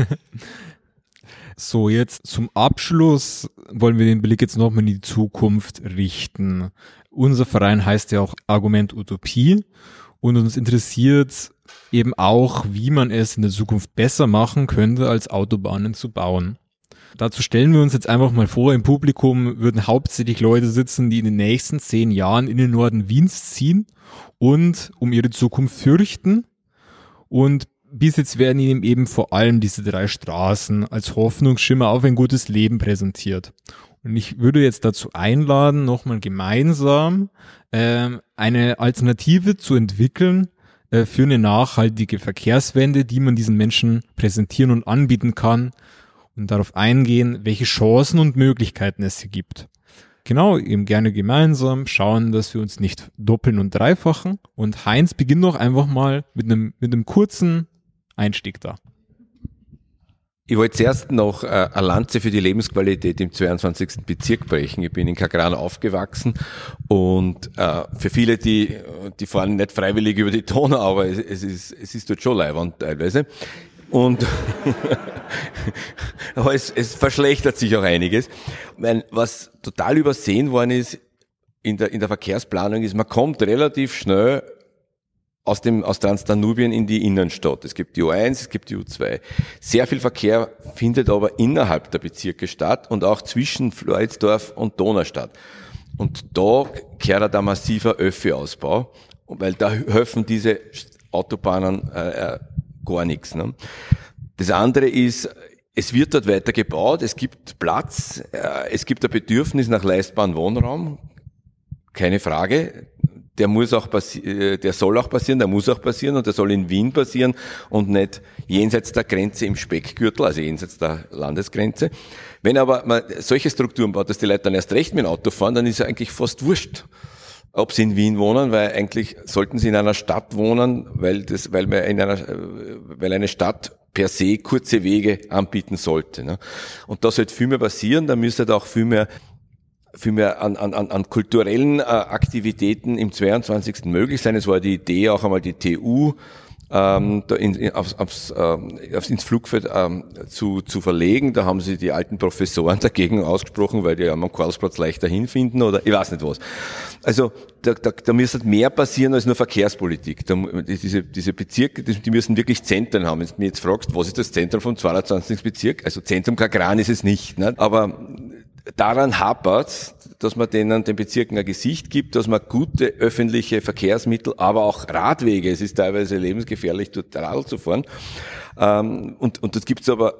so, jetzt zum Abschluss wollen wir den Blick jetzt nochmal in die Zukunft richten. Unser Verein heißt ja auch Argument Utopie und uns interessiert eben auch, wie man es in der Zukunft besser machen könnte, als Autobahnen zu bauen. Dazu stellen wir uns jetzt einfach mal vor, im Publikum würden hauptsächlich Leute sitzen, die in den nächsten zehn Jahren in den Norden Wiens ziehen und um ihre Zukunft fürchten. Und bis jetzt werden ihnen eben vor allem diese drei Straßen als Hoffnungsschimmer auf ein gutes Leben präsentiert. Und ich würde jetzt dazu einladen, nochmal gemeinsam äh, eine Alternative zu entwickeln äh, für eine nachhaltige Verkehrswende, die man diesen Menschen präsentieren und anbieten kann, und darauf eingehen, welche Chancen und Möglichkeiten es hier gibt. Genau, eben gerne gemeinsam schauen, dass wir uns nicht doppeln und dreifachen. Und Heinz beginnt doch einfach mal mit einem, mit einem kurzen Einstieg da. Ich wollte zuerst noch äh, eine Lanze für die Lebensqualität im 22. Bezirk brechen. Ich bin in Kagran aufgewachsen und äh, für viele, die, die fahren nicht freiwillig über die Donau, aber es, es, ist, es ist dort schon leibend teilweise. Und <laughs> aber es, es verschlechtert sich auch einiges. Meine, was total übersehen worden ist in der, in der Verkehrsplanung ist, man kommt relativ schnell aus dem, aus Transdanubien in die Innenstadt. Es gibt die U1, es gibt die U2. Sehr viel Verkehr findet aber innerhalb der Bezirke statt und auch zwischen Floridsdorf und Donaustadt. Und da kehrt da massiver Öffi-Ausbau, weil da helfen diese Autobahnen äh, äh gar nichts. Ne? Das andere ist, es wird dort weiter gebaut, es gibt Platz, äh, es gibt ein Bedürfnis nach leistbaren Wohnraum, keine Frage. Der muss auch äh, der soll auch passieren, der muss auch passieren und der soll in Wien passieren und nicht jenseits der Grenze im Speckgürtel, also jenseits der Landesgrenze. Wenn aber man solche Strukturen baut, dass die Leute dann erst recht mit dem Auto fahren, dann ist es eigentlich fast wurscht, ob sie in Wien wohnen, weil eigentlich sollten sie in einer Stadt wohnen, weil das, weil man in einer, weil eine Stadt per se kurze Wege anbieten sollte. Ne? Und da sollte viel mehr passieren, da müsste auch viel mehr viel mehr an, an, an kulturellen äh, Aktivitäten im 22. möglich sein. Es war die Idee, auch einmal die TU äh, ähm, in, in, aufs, aufs, ähm, aufs, ins Flugfeld ähm, zu, zu verlegen. Da haben sie die alten Professoren <laughs> dagegen ausgesprochen, weil die am Karlsplatz leichter hinfinden oder ich weiß nicht was. Also da, da, da müsste mehr passieren als nur Verkehrspolitik. Da, diese, diese Bezirke, die müssen wirklich Zentren haben. Wenn du mich jetzt fragst, was ist das Zentrum vom 22. Bezirk? Also Zentrum Kagran ist es nicht. Ne? Aber daran hapert dass man denen den Bezirken ein Gesicht gibt, dass man gute öffentliche Verkehrsmittel, aber auch Radwege, es ist teilweise lebensgefährlich, dort Radl zu fahren. Ähm, und, und das gibt es aber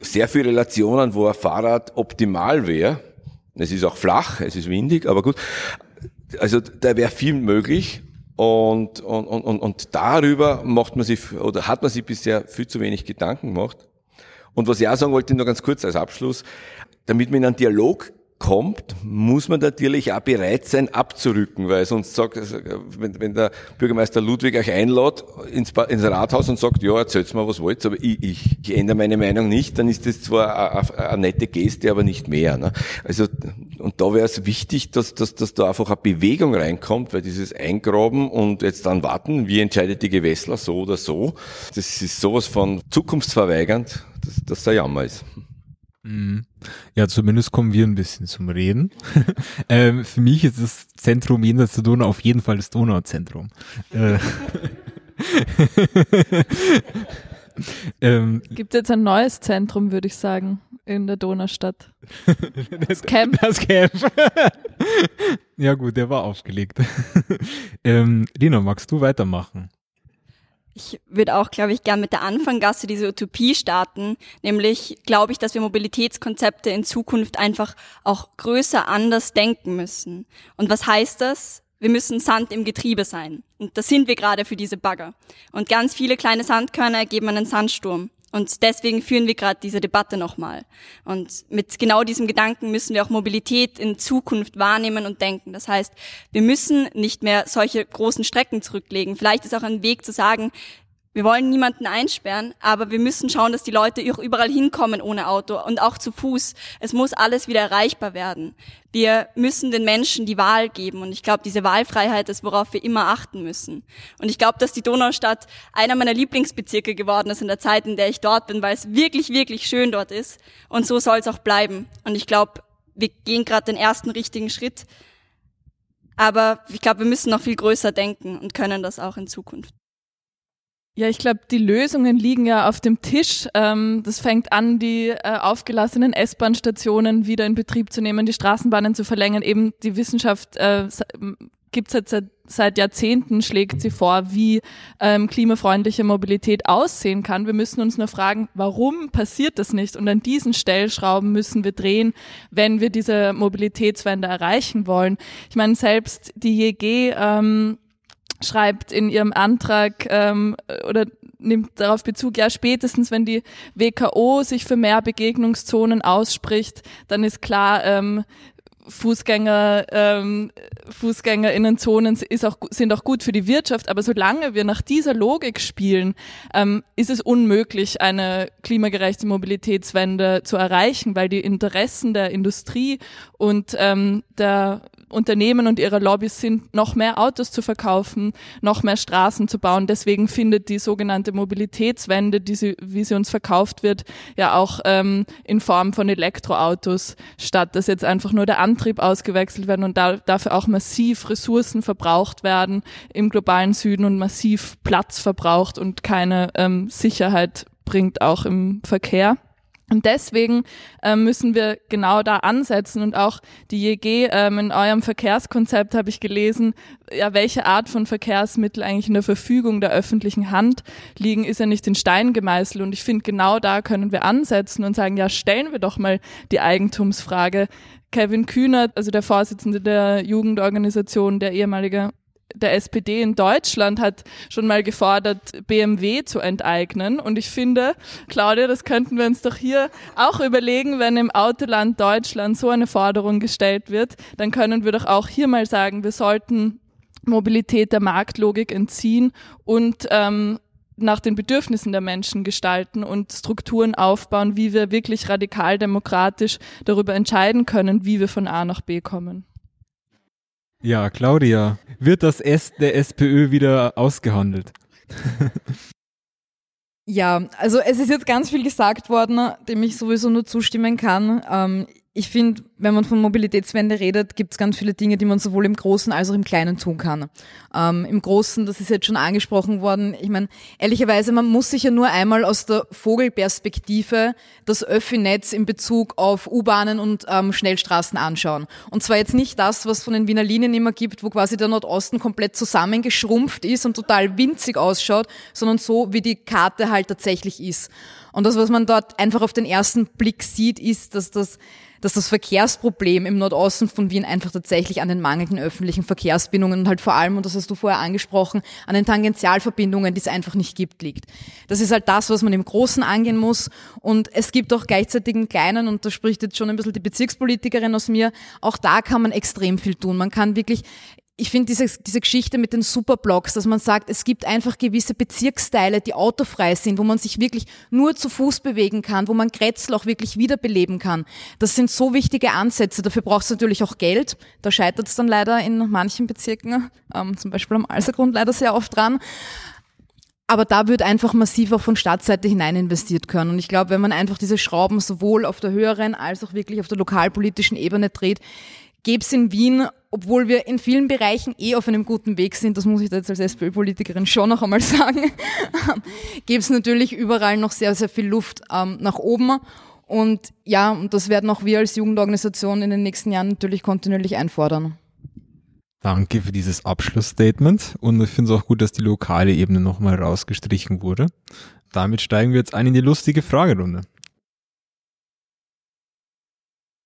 sehr viele Relationen, wo ein Fahrrad optimal wäre. Es ist auch flach, es ist windig, aber gut. Also da wäre viel möglich. Und, und, und, und darüber macht man sich oder hat man sich bisher viel zu wenig Gedanken gemacht. Und was ich auch sagen wollte, nur ganz kurz als Abschluss, damit man in einen Dialog kommt, muss man natürlich auch bereit sein, abzurücken, weil sonst sagt, also, wenn, wenn der Bürgermeister Ludwig euch einlädt ins, ins Rathaus und sagt, ja, erzählt mal, was wollt, aber ich, ich, ich ändere meine Meinung nicht, dann ist das zwar eine, nette Geste, aber nicht mehr. Ne? Also, und da wäre es wichtig, dass, dass, dass da einfach eine Bewegung reinkommt, weil dieses Eingraben und jetzt dann warten, wie entscheidet die Gewässler, so oder so, das ist sowas von zukunftsverweigernd, dass das der Jammer ist. Mhm. Ja, zumindest kommen wir ein bisschen zum Reden. <laughs> ähm, für mich ist das Zentrum jenseits der Donau auf jeden Fall das Donauzentrum. Äh, <laughs> ähm, Gibt jetzt ein neues Zentrum, würde ich sagen, in der Donaustadt. <laughs> das Camp. Das Camp. ja gut, der war aufgelegt. ähm, Lina, magst du weitermachen? Ich würde auch, glaube ich, gern mit der Anfanggasse diese Utopie starten. Nämlich glaube ich, dass wir Mobilitätskonzepte in Zukunft einfach auch größer anders denken müssen. Und was heißt das? Wir müssen Sand im Getriebe sein. Und das sind wir gerade für diese Bagger. Und ganz viele kleine Sandkörner ergeben einen Sandsturm. Und deswegen führen wir gerade diese Debatte nochmal. Und mit genau diesem Gedanken müssen wir auch Mobilität in Zukunft wahrnehmen und denken. Das heißt, wir müssen nicht mehr solche großen Strecken zurücklegen. Vielleicht ist auch ein Weg zu sagen, wir wollen niemanden einsperren, aber wir müssen schauen, dass die Leute überall hinkommen ohne Auto und auch zu Fuß. Es muss alles wieder erreichbar werden. Wir müssen den Menschen die Wahl geben und ich glaube, diese Wahlfreiheit ist, worauf wir immer achten müssen. Und ich glaube, dass die Donaustadt einer meiner Lieblingsbezirke geworden ist in der Zeit, in der ich dort bin, weil es wirklich, wirklich schön dort ist und so soll es auch bleiben. Und ich glaube, wir gehen gerade den ersten richtigen Schritt, aber ich glaube, wir müssen noch viel größer denken und können das auch in Zukunft. Ja, ich glaube, die Lösungen liegen ja auf dem Tisch. Ähm, das fängt an, die äh, aufgelassenen S-Bahn-Stationen wieder in Betrieb zu nehmen, die Straßenbahnen zu verlängern. Eben die Wissenschaft äh, gibt es seit, seit Jahrzehnten, schlägt sie vor, wie ähm, klimafreundliche Mobilität aussehen kann. Wir müssen uns nur fragen, warum passiert das nicht? Und an diesen Stellschrauben müssen wir drehen, wenn wir diese Mobilitätswende erreichen wollen. Ich meine, selbst die JG ähm, schreibt in ihrem Antrag ähm, oder nimmt darauf Bezug, ja, spätestens wenn die WKO sich für mehr Begegnungszonen ausspricht, dann ist klar, ähm, Fußgänger, ähm, Fußgängerinnenzonen ist auch, sind auch gut für die Wirtschaft, aber solange wir nach dieser Logik spielen, ähm, ist es unmöglich, eine klimagerechte Mobilitätswende zu erreichen, weil die Interessen der Industrie und ähm, der Unternehmen und ihre Lobbys sind, noch mehr Autos zu verkaufen, noch mehr Straßen zu bauen. Deswegen findet die sogenannte Mobilitätswende, die sie, wie sie uns verkauft wird, ja auch ähm, in Form von Elektroautos statt, dass jetzt einfach nur der Antrieb ausgewechselt werden und da, dafür auch massiv Ressourcen verbraucht werden im globalen Süden und massiv Platz verbraucht und keine ähm, Sicherheit bringt auch im Verkehr. Und deswegen äh, müssen wir genau da ansetzen und auch die JG ähm, in eurem Verkehrskonzept habe ich gelesen, ja, welche Art von Verkehrsmittel eigentlich in der Verfügung der öffentlichen Hand liegen, ist ja nicht in Stein gemeißelt. Und ich finde, genau da können wir ansetzen und sagen, ja, stellen wir doch mal die Eigentumsfrage. Kevin Kühnert, also der Vorsitzende der Jugendorganisation, der ehemalige der SPD in Deutschland hat schon mal gefordert, BMW zu enteignen. Und ich finde, Claudia, das könnten wir uns doch hier auch überlegen, wenn im Autoland Deutschland so eine Forderung gestellt wird, dann können wir doch auch hier mal sagen, wir sollten Mobilität der Marktlogik entziehen und ähm, nach den Bedürfnissen der Menschen gestalten und Strukturen aufbauen, wie wir wirklich radikal demokratisch darüber entscheiden können, wie wir von A nach B kommen. Ja, Claudia, wird das S der SPÖ wieder ausgehandelt? Ja, also es ist jetzt ganz viel gesagt worden, dem ich sowieso nur zustimmen kann. Ähm, ich finde, wenn man von Mobilitätswende redet, gibt es ganz viele Dinge, die man sowohl im Großen als auch im Kleinen tun kann. Ähm, Im Großen, das ist jetzt schon angesprochen worden, ich meine, ehrlicherweise, man muss sich ja nur einmal aus der Vogelperspektive das Öffi-Netz in Bezug auf U-Bahnen und ähm, Schnellstraßen anschauen. Und zwar jetzt nicht das, was von den Wiener Linien immer gibt, wo quasi der Nordosten komplett zusammengeschrumpft ist und total winzig ausschaut, sondern so, wie die Karte halt tatsächlich ist. Und das, was man dort einfach auf den ersten Blick sieht, ist, dass das dass das Verkehrsproblem im Nordosten von Wien einfach tatsächlich an den mangelnden öffentlichen Verkehrsbindungen und halt vor allem, und das hast du vorher angesprochen, an den Tangentialverbindungen, die es einfach nicht gibt, liegt. Das ist halt das, was man im Großen angehen muss. Und es gibt auch gleichzeitig einen kleinen, und da spricht jetzt schon ein bisschen die Bezirkspolitikerin aus mir, auch da kann man extrem viel tun. Man kann wirklich ich finde diese, diese Geschichte mit den Superblocks, dass man sagt, es gibt einfach gewisse Bezirksteile, die autofrei sind, wo man sich wirklich nur zu Fuß bewegen kann, wo man Grätzl auch wirklich wiederbeleben kann. Das sind so wichtige Ansätze. Dafür braucht es natürlich auch Geld. Da scheitert es dann leider in manchen Bezirken, ähm, zum Beispiel am Alsergrund leider sehr oft dran. Aber da wird einfach massiv auch von Stadtseite hinein investiert können. Und ich glaube, wenn man einfach diese Schrauben sowohl auf der höheren als auch wirklich auf der lokalpolitischen Ebene dreht, gäbe es in Wien obwohl wir in vielen Bereichen eh auf einem guten Weg sind, das muss ich da jetzt als SPÖ-Politikerin schon noch einmal <laughs> sagen, gäbe es natürlich überall noch sehr, sehr viel Luft ähm, nach oben. Und ja, und das werden auch wir als Jugendorganisation in den nächsten Jahren natürlich kontinuierlich einfordern. Danke für dieses Abschlussstatement und ich finde es auch gut, dass die lokale Ebene nochmal rausgestrichen wurde. Damit steigen wir jetzt ein in die lustige Fragerunde.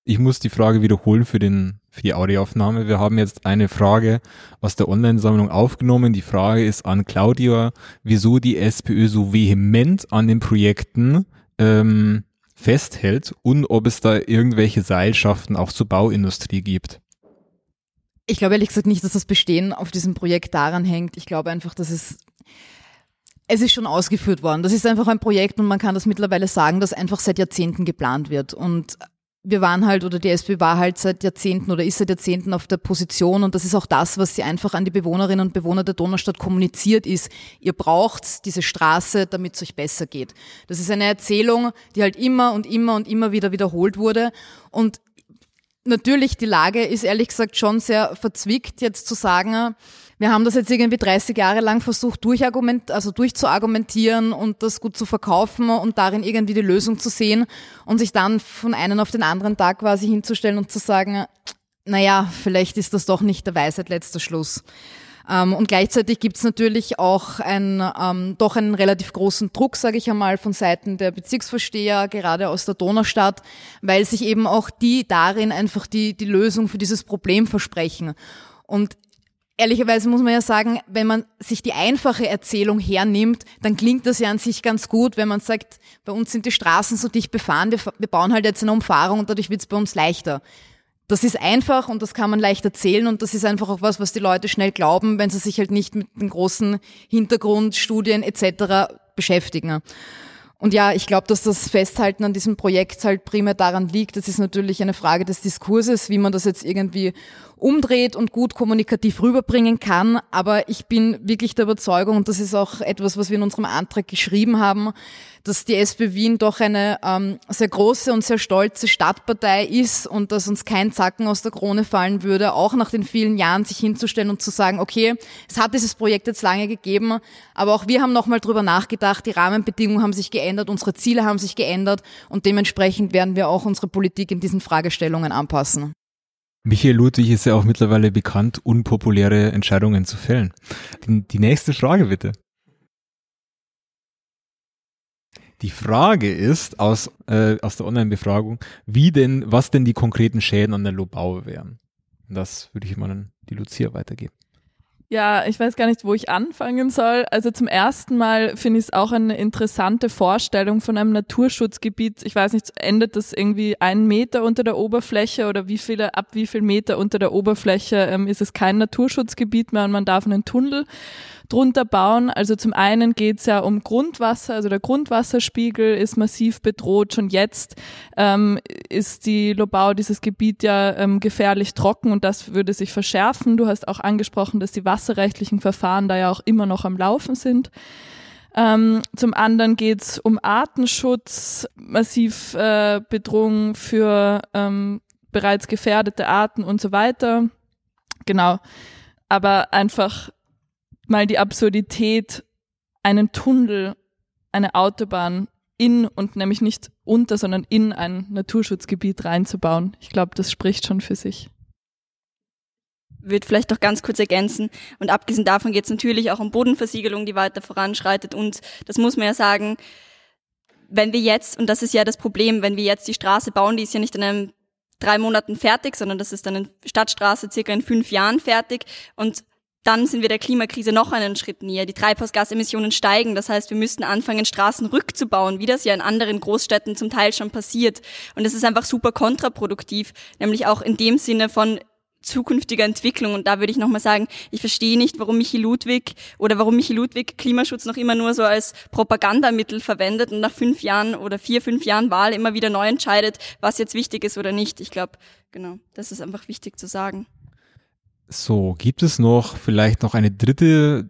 Ich muss die Frage wiederholen für den für die Audioaufnahme. Wir haben jetzt eine Frage aus der Online-Sammlung aufgenommen. Die Frage ist an Claudia, wieso die SPÖ so vehement an den Projekten ähm, festhält und ob es da irgendwelche Seilschaften auch zur Bauindustrie gibt. Ich glaube ehrlich gesagt nicht, dass das Bestehen auf diesem Projekt daran hängt. Ich glaube einfach, dass es es ist schon ausgeführt worden. Das ist einfach ein Projekt und man kann das mittlerweile sagen, das einfach seit Jahrzehnten geplant wird. Und wir waren halt, oder die SPÖ war halt seit Jahrzehnten oder ist seit Jahrzehnten auf der Position und das ist auch das, was sie einfach an die Bewohnerinnen und Bewohner der Donaustadt kommuniziert ist. Ihr braucht diese Straße, damit es euch besser geht. Das ist eine Erzählung, die halt immer und immer und immer wieder wiederholt wurde und natürlich die Lage ist ehrlich gesagt schon sehr verzwickt, jetzt zu sagen, wir haben das jetzt irgendwie 30 Jahre lang versucht, durchargument, also durchzuargumentieren und das gut zu verkaufen und darin irgendwie die Lösung zu sehen und sich dann von einem auf den anderen Tag quasi hinzustellen und zu sagen, naja, vielleicht ist das doch nicht der Weisheit letzter Schluss. Ähm, und gleichzeitig gibt es natürlich auch ein, ähm, doch einen relativ großen Druck, sage ich einmal, von Seiten der Bezirksvorsteher, gerade aus der Donaustadt, weil sich eben auch die darin einfach die, die Lösung für dieses Problem versprechen. Und Ehrlicherweise muss man ja sagen, wenn man sich die einfache Erzählung hernimmt, dann klingt das ja an sich ganz gut, wenn man sagt, bei uns sind die Straßen so dicht befahren, wir, wir bauen halt jetzt eine Umfahrung und dadurch wird es bei uns leichter. Das ist einfach und das kann man leicht erzählen und das ist einfach auch was, was die Leute schnell glauben, wenn sie sich halt nicht mit den großen Hintergrundstudien etc. beschäftigen. Und ja, ich glaube, dass das Festhalten an diesem Projekt halt primär daran liegt. Das ist natürlich eine Frage des Diskurses, wie man das jetzt irgendwie umdreht und gut kommunikativ rüberbringen kann. Aber ich bin wirklich der Überzeugung, und das ist auch etwas, was wir in unserem Antrag geschrieben haben, dass die SP Wien doch eine ähm, sehr große und sehr stolze Stadtpartei ist und dass uns kein Zacken aus der Krone fallen würde, auch nach den vielen Jahren sich hinzustellen und zu sagen, okay, es hat dieses Projekt jetzt lange gegeben, aber auch wir haben nochmal drüber nachgedacht, die Rahmenbedingungen haben sich geändert, unsere Ziele haben sich geändert und dementsprechend werden wir auch unsere Politik in diesen Fragestellungen anpassen. Michael Ludwig ist ja auch mittlerweile bekannt, unpopuläre Entscheidungen zu fällen. Die, die nächste Frage bitte. Die Frage ist aus, äh, aus der Online-Befragung, wie denn, was denn die konkreten Schäden an der Lobau wären. Das würde ich mal an die Lucia weitergeben. Ja, ich weiß gar nicht, wo ich anfangen soll. Also zum ersten Mal finde ich es auch eine interessante Vorstellung von einem Naturschutzgebiet. Ich weiß nicht, endet das irgendwie einen Meter unter der Oberfläche oder wie viele, ab wie viel Meter unter der Oberfläche ähm, ist es kein Naturschutzgebiet mehr und man darf einen Tunnel drunter bauen. Also zum einen geht es ja um Grundwasser, also der Grundwasserspiegel ist massiv bedroht. Schon jetzt ähm, ist die Lobau, dieses Gebiet ja ähm, gefährlich trocken und das würde sich verschärfen. Du hast auch angesprochen, dass die wasserrechtlichen Verfahren da ja auch immer noch am Laufen sind. Ähm, zum anderen geht es um Artenschutz, massiv äh, Bedrohung für ähm, bereits gefährdete Arten und so weiter. Genau. Aber einfach mal die Absurdität, einen Tunnel, eine Autobahn in und nämlich nicht unter, sondern in ein Naturschutzgebiet reinzubauen. Ich glaube, das spricht schon für sich würde vielleicht doch ganz kurz ergänzen. Und abgesehen davon geht es natürlich auch um Bodenversiegelung, die weiter voranschreitet. Und das muss man ja sagen, wenn wir jetzt, und das ist ja das Problem, wenn wir jetzt die Straße bauen, die ist ja nicht in einem drei Monaten fertig, sondern das ist dann eine Stadtstraße circa in fünf Jahren fertig. Und dann sind wir der Klimakrise noch einen Schritt näher. Die Treibhausgasemissionen steigen. Das heißt, wir müssten anfangen, Straßen rückzubauen, wie das ja in anderen Großstädten zum Teil schon passiert. Und das ist einfach super kontraproduktiv, nämlich auch in dem Sinne von, zukünftiger Entwicklung. Und da würde ich nochmal sagen, ich verstehe nicht, warum Michi Ludwig oder warum Michi Ludwig Klimaschutz noch immer nur so als Propagandamittel verwendet und nach fünf Jahren oder vier, fünf Jahren Wahl immer wieder neu entscheidet, was jetzt wichtig ist oder nicht. Ich glaube, genau, das ist einfach wichtig zu sagen. So, gibt es noch vielleicht noch eine dritte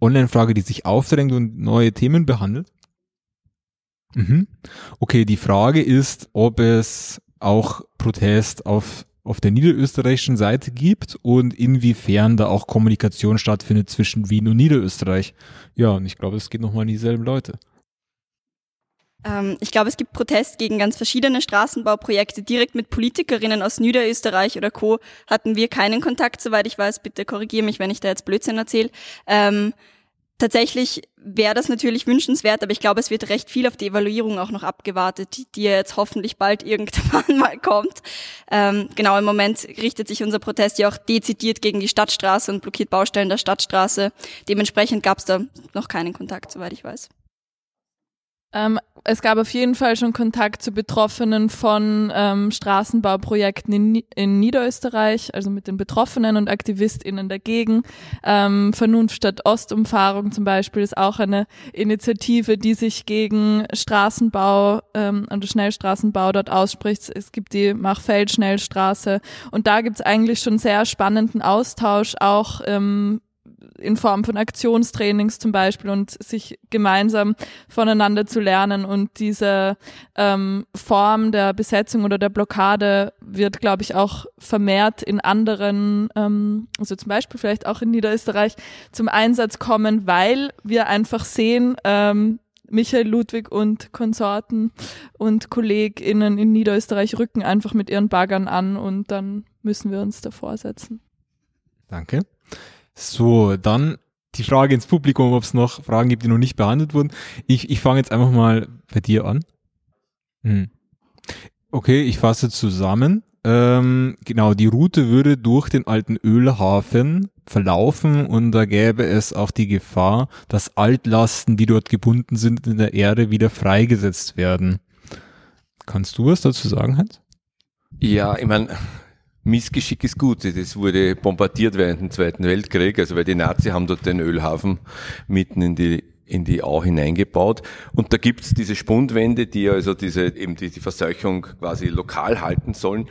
Online-Frage, die sich aufdrängt und neue Themen behandelt? Mhm. Okay, die Frage ist, ob es auch Protest auf auf der niederösterreichischen Seite gibt und inwiefern da auch Kommunikation stattfindet zwischen Wien und Niederösterreich. Ja, und ich glaube, es geht nochmal an dieselben Leute. Ähm, ich glaube, es gibt Protest gegen ganz verschiedene Straßenbauprojekte. Direkt mit Politikerinnen aus Niederösterreich oder Co. hatten wir keinen Kontakt, soweit ich weiß. Bitte korrigiere mich, wenn ich da jetzt Blödsinn erzähle. Ähm, Tatsächlich wäre das natürlich wünschenswert, aber ich glaube, es wird recht viel auf die Evaluierung auch noch abgewartet, die, die jetzt hoffentlich bald irgendwann <laughs> mal kommt. Ähm, genau, im Moment richtet sich unser Protest ja auch dezidiert gegen die Stadtstraße und blockiert Baustellen der Stadtstraße. Dementsprechend gab es da noch keinen Kontakt, soweit ich weiß. Ähm, es gab auf jeden Fall schon Kontakt zu Betroffenen von ähm, Straßenbauprojekten in, in, Niederösterreich, also mit den Betroffenen und AktivistInnen dagegen. Ähm, Vernunft statt Ostumfahrung zum Beispiel ist auch eine Initiative, die sich gegen Straßenbau ähm, und Schnellstraßenbau dort ausspricht. Es gibt die Machfeld-Schnellstraße und da gibt es eigentlich schon sehr spannenden Austausch auch ähm, in Form von Aktionstrainings zum Beispiel und sich gemeinsam voneinander zu lernen. Und diese ähm, Form der Besetzung oder der Blockade wird, glaube ich, auch vermehrt in anderen, ähm, also zum Beispiel vielleicht auch in Niederösterreich, zum Einsatz kommen, weil wir einfach sehen, ähm, Michael Ludwig und Konsorten und KollegInnen in Niederösterreich rücken einfach mit ihren Baggern an und dann müssen wir uns davor setzen. Danke. So, dann die Frage ins Publikum, ob es noch Fragen gibt, die noch nicht behandelt wurden. Ich, ich fange jetzt einfach mal bei dir an. Hm. Okay, ich fasse zusammen. Ähm, genau, die Route würde durch den alten Ölhafen verlaufen und da gäbe es auch die Gefahr, dass Altlasten, die dort gebunden sind, in der Erde wieder freigesetzt werden. Kannst du was dazu sagen, Hans? Ja, ich meine, Missgeschick ist gut. Das wurde bombardiert während dem Zweiten Weltkrieg, also weil die Nazi haben dort den Ölhafen mitten in die in die Au hineingebaut. Und da gibt's diese Spundwände, die also diese eben die, die Verseuchung quasi lokal halten sollen.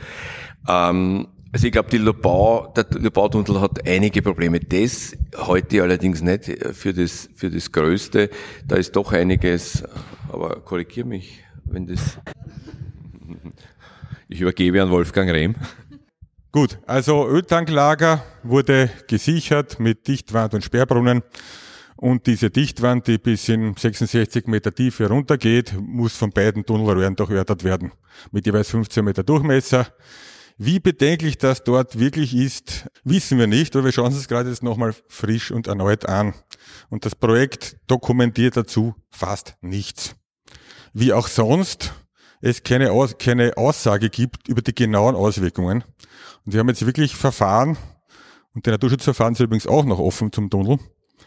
Ähm, also ich glaube, die Lobau, der Lobau-Tunnel hat einige Probleme. Das heute allerdings nicht für das, für das Größte. Da ist doch einiges, aber korrigier mich, wenn das, <laughs> ich übergebe an Wolfgang Rehm. Gut, also Öltanklager wurde gesichert mit Dichtwand und Sperrbrunnen. Und diese Dichtwand, die bis in 66 Meter Tiefe runtergeht, muss von beiden Tunnelröhren durchörtert werden. Mit jeweils 15 Meter Durchmesser. Wie bedenklich das dort wirklich ist, wissen wir nicht, aber wir schauen uns das gerade jetzt nochmal frisch und erneut an. Und das Projekt dokumentiert dazu fast nichts. Wie auch sonst es keine, Aus keine Aussage gibt über die genauen Auswirkungen. Und wir haben jetzt wirklich Verfahren, und die Naturschutzverfahren sind übrigens auch noch offen zum Tunnel.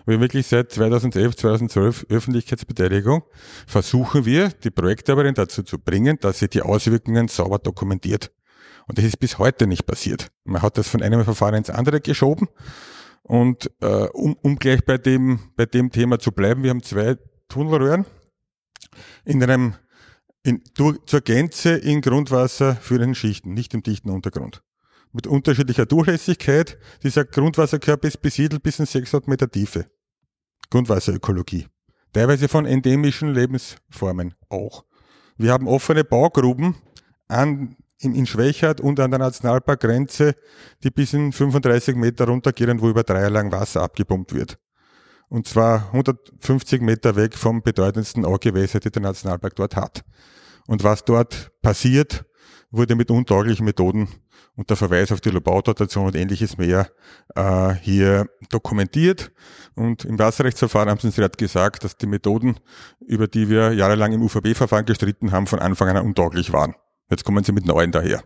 Wir wirklich seit 2011, 2012 Öffentlichkeitsbeteiligung versuchen wir, die Projektarbeiterinnen dazu zu bringen, dass sie die Auswirkungen sauber dokumentiert. Und das ist bis heute nicht passiert. Man hat das von einem Verfahren ins andere geschoben. Und äh, um, um gleich bei dem, bei dem Thema zu bleiben, wir haben zwei Tunnelröhren in einem in, durch, zur Gänze in Grundwasser führenden Schichten, nicht im dichten Untergrund. Mit unterschiedlicher Durchlässigkeit. Dieser Grundwasserkörper ist besiedelt bis in 600 Meter Tiefe. Grundwasserökologie. Teilweise von endemischen Lebensformen auch. Wir haben offene Baugruben an, in, in Schwächert und an der Nationalparkgrenze, die bis in 35 Meter runtergehen, wo über drei Jahre lang Wasser abgepumpt wird. Und zwar 150 Meter weg vom bedeutendsten Augewässer, die der Nationalpark dort hat. Und was dort passiert, wurde mit untauglichen Methoden und der Verweis auf die Lobaudotation und ähnliches mehr äh, hier dokumentiert. Und im Wasserrechtsverfahren haben sie uns gerade gesagt, dass die Methoden, über die wir jahrelang im UVB-Verfahren gestritten haben, von Anfang an untauglich waren. Jetzt kommen sie mit neuen daher.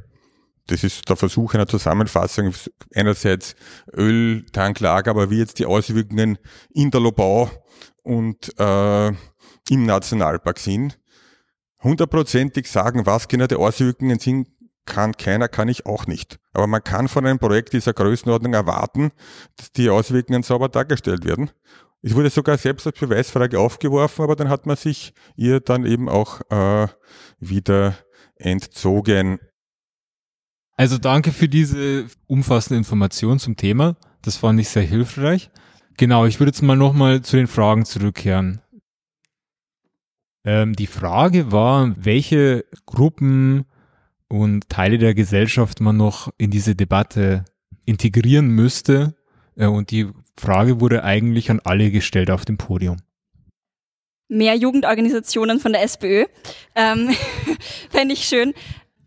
Das ist der Versuch einer Zusammenfassung. Einerseits Öltanklager, aber wie jetzt die Auswirkungen in der Lobau und äh, im Nationalpark sind. Hundertprozentig sagen, was genau die Auswirkungen sind, kann keiner, kann ich auch nicht. Aber man kann von einem Projekt dieser Größenordnung erwarten, dass die Auswirkungen sauber dargestellt werden. Es wurde sogar selbst als Beweisfrage aufgeworfen, aber dann hat man sich ihr dann eben auch äh, wieder entzogen. Also danke für diese umfassende Information zum Thema. Das fand ich sehr hilfreich. Genau, ich würde jetzt mal nochmal zu den Fragen zurückkehren. Ähm, die Frage war, welche Gruppen und Teile der Gesellschaft man noch in diese Debatte integrieren müsste. Äh, und die Frage wurde eigentlich an alle gestellt auf dem Podium. Mehr Jugendorganisationen von der SPÖ. Ähm, <laughs> Fände ich schön.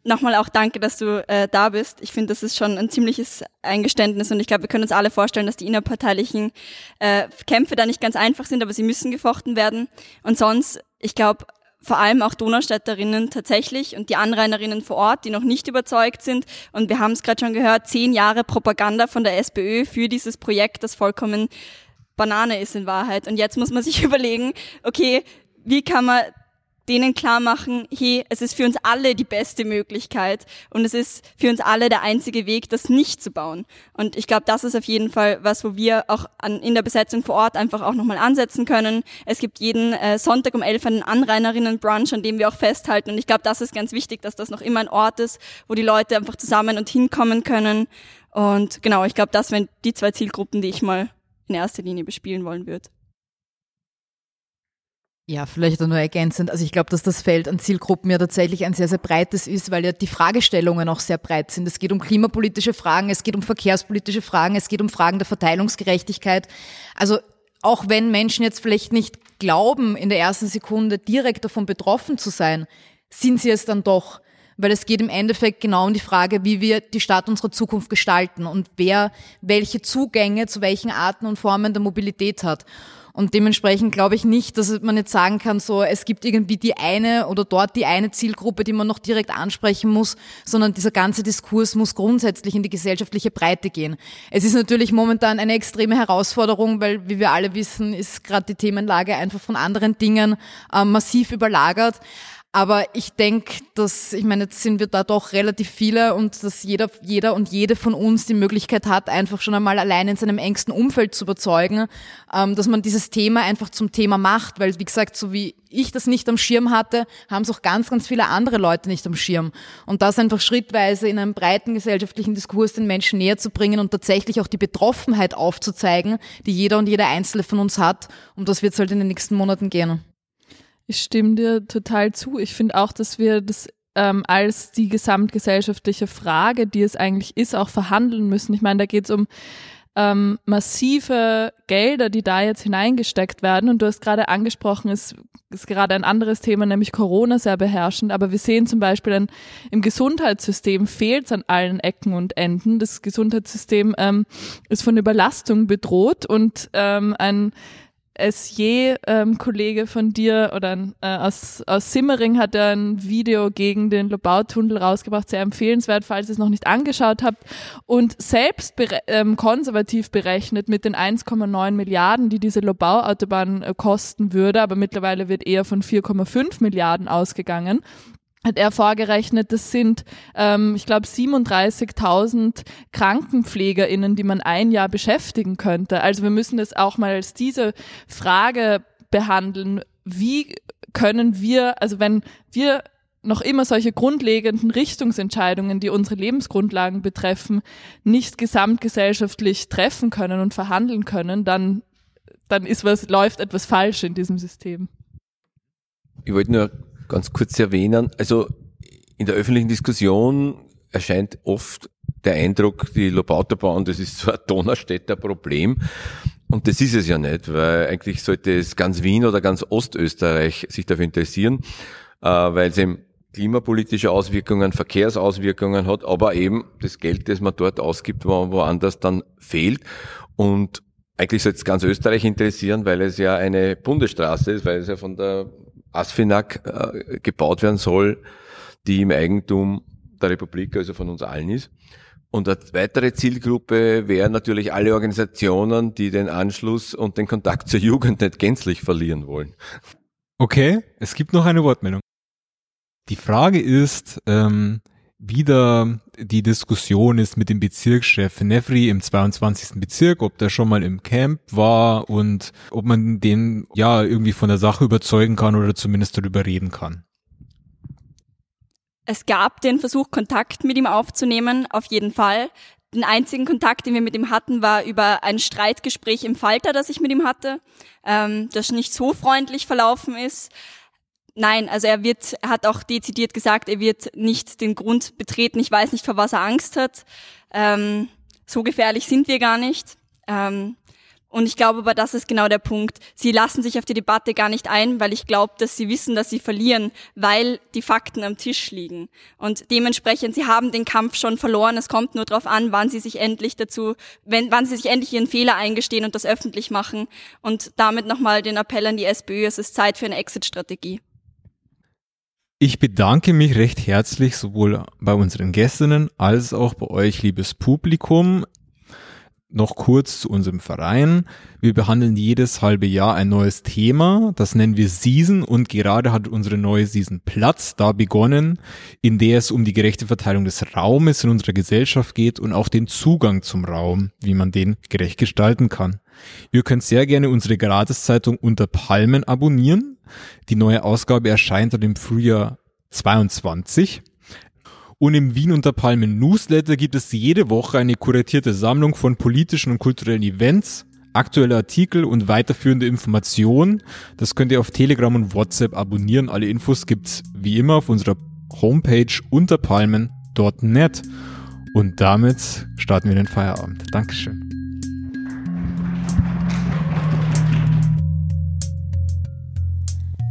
Nochmal auch danke, dass du äh, da bist. Ich finde, das ist schon ein ziemliches Eingeständnis und ich glaube, wir können uns alle vorstellen, dass die innerparteilichen äh, Kämpfe da nicht ganz einfach sind, aber sie müssen gefochten werden. Und sonst, ich glaube, vor allem auch Donaustädterinnen tatsächlich und die Anrainerinnen vor Ort, die noch nicht überzeugt sind. Und wir haben es gerade schon gehört, zehn Jahre Propaganda von der SPÖ für dieses Projekt, das vollkommen Banane ist in Wahrheit. Und jetzt muss man sich <laughs> überlegen, okay, wie kann man denen klar machen, hey, es ist für uns alle die beste Möglichkeit und es ist für uns alle der einzige Weg, das nicht zu bauen. Und ich glaube, das ist auf jeden Fall was, wo wir auch an, in der Besetzung vor Ort einfach auch nochmal ansetzen können. Es gibt jeden äh, Sonntag um elf einen Anrainerinnen-Brunch, an dem wir auch festhalten. Und ich glaube, das ist ganz wichtig, dass das noch immer ein Ort ist, wo die Leute einfach zusammen und hinkommen können. Und genau, ich glaube, das wären die zwei Zielgruppen, die ich mal in erster Linie bespielen wollen würde. Ja, vielleicht nur ergänzend. Also ich glaube, dass das Feld an Zielgruppen ja tatsächlich ein sehr, sehr breites ist, weil ja die Fragestellungen auch sehr breit sind. Es geht um klimapolitische Fragen, es geht um verkehrspolitische Fragen, es geht um Fragen der Verteilungsgerechtigkeit. Also auch wenn Menschen jetzt vielleicht nicht glauben, in der ersten Sekunde direkt davon betroffen zu sein, sind sie es dann doch. Weil es geht im Endeffekt genau um die Frage, wie wir die Stadt unserer Zukunft gestalten und wer welche Zugänge zu welchen Arten und Formen der Mobilität hat. Und dementsprechend glaube ich nicht, dass man jetzt sagen kann, so es gibt irgendwie die eine oder dort die eine Zielgruppe, die man noch direkt ansprechen muss, sondern dieser ganze Diskurs muss grundsätzlich in die gesellschaftliche Breite gehen. Es ist natürlich momentan eine extreme Herausforderung, weil, wie wir alle wissen, ist gerade die Themenlage einfach von anderen Dingen äh, massiv überlagert. Aber ich denke, dass, ich meine, jetzt sind wir da doch relativ viele und dass jeder, jeder und jede von uns die Möglichkeit hat, einfach schon einmal allein in seinem engsten Umfeld zu überzeugen, ähm, dass man dieses Thema einfach zum Thema macht, weil, wie gesagt, so wie ich das nicht am Schirm hatte, haben es auch ganz, ganz viele andere Leute nicht am Schirm. Und das einfach schrittweise in einem breiten gesellschaftlichen Diskurs den Menschen näher zu bringen und tatsächlich auch die Betroffenheit aufzuzeigen, die jeder und jeder Einzelne von uns hat. Um das wird es halt in den nächsten Monaten gehen. Ich stimme dir total zu. Ich finde auch, dass wir das ähm, als die gesamtgesellschaftliche Frage, die es eigentlich ist, auch verhandeln müssen. Ich meine, da geht es um ähm, massive Gelder, die da jetzt hineingesteckt werden. Und du hast gerade angesprochen, ist, ist gerade ein anderes Thema, nämlich Corona sehr beherrschend. Aber wir sehen zum Beispiel ein, im Gesundheitssystem fehlt es an allen Ecken und Enden. Das Gesundheitssystem ähm, ist von Überlastung bedroht und ähm, ein SJ-Kollege ähm, von dir oder äh, aus, aus Simmering hat er ein Video gegen den Lobautunnel rausgebracht, sehr empfehlenswert, falls ihr es noch nicht angeschaut habt. Und selbst bere ähm, konservativ berechnet mit den 1,9 Milliarden, die diese Lobauautobahn äh, kosten würde, aber mittlerweile wird eher von 4,5 Milliarden ausgegangen hat er vorgerechnet, das sind, ähm, ich glaube, 37.000 KrankenpflegerInnen, die man ein Jahr beschäftigen könnte. Also wir müssen das auch mal als diese Frage behandeln. Wie können wir, also wenn wir noch immer solche grundlegenden Richtungsentscheidungen, die unsere Lebensgrundlagen betreffen, nicht gesamtgesellschaftlich treffen können und verhandeln können, dann, dann ist was, läuft etwas falsch in diesem System. Ich wollte nur ganz kurz erwähnen, also in der öffentlichen Diskussion erscheint oft der Eindruck, die Lobauterbahn, das ist so ein Donaustädter Problem. Und das ist es ja nicht, weil eigentlich sollte es ganz Wien oder ganz Ostösterreich sich dafür interessieren, äh, weil es eben klimapolitische Auswirkungen, Verkehrsauswirkungen hat, aber eben das Geld, das man dort ausgibt, wo, woanders dann fehlt. Und eigentlich sollte es ganz Österreich interessieren, weil es ja eine Bundesstraße ist, weil es ja von der ASFINAG äh, gebaut werden soll, die im Eigentum der Republik, also von uns allen ist. Und eine weitere Zielgruppe wären natürlich alle Organisationen, die den Anschluss und den Kontakt zur Jugend nicht gänzlich verlieren wollen. Okay, es gibt noch eine Wortmeldung. Die Frage ist, ähm, wie da die Diskussion ist mit dem Bezirkschef Nefri im 22. Bezirk, ob der schon mal im Camp war und ob man den ja irgendwie von der Sache überzeugen kann oder zumindest darüber reden kann. Es gab den Versuch, Kontakt mit ihm aufzunehmen, auf jeden Fall. Den einzigen Kontakt, den wir mit ihm hatten, war über ein Streitgespräch im Falter, das ich mit ihm hatte, ähm, das nicht so freundlich verlaufen ist. Nein, also er wird, er hat auch dezidiert gesagt, er wird nicht den Grund betreten. Ich weiß nicht, vor was er Angst hat. Ähm, so gefährlich sind wir gar nicht. Ähm, und ich glaube aber, das ist genau der Punkt. Sie lassen sich auf die Debatte gar nicht ein, weil ich glaube, dass sie wissen, dass sie verlieren, weil die Fakten am Tisch liegen. Und dementsprechend, sie haben den Kampf schon verloren. Es kommt nur darauf an, wann sie sich endlich dazu, wenn, wann sie sich endlich ihren Fehler eingestehen und das öffentlich machen. Und damit nochmal den Appell an die SPÖ, es ist Zeit für eine Exit-Strategie. Ich bedanke mich recht herzlich sowohl bei unseren Gästinnen als auch bei euch, liebes Publikum. Noch kurz zu unserem Verein. Wir behandeln jedes halbe Jahr ein neues Thema. Das nennen wir Season und gerade hat unsere neue Season Platz da begonnen, in der es um die gerechte Verteilung des Raumes in unserer Gesellschaft geht und auch den Zugang zum Raum, wie man den gerecht gestalten kann. Ihr könnt sehr gerne unsere Gratiszeitung Unter Palmen abonnieren. Die neue Ausgabe erscheint dann im Frühjahr 22. Und im Wien unter Palmen Newsletter gibt es jede Woche eine kuratierte Sammlung von politischen und kulturellen Events, aktuelle Artikel und weiterführende Informationen. Das könnt ihr auf Telegram und WhatsApp abonnieren. Alle Infos gibt's wie immer auf unserer Homepage unterpalmen.net. Und damit starten wir den Feierabend. Dankeschön.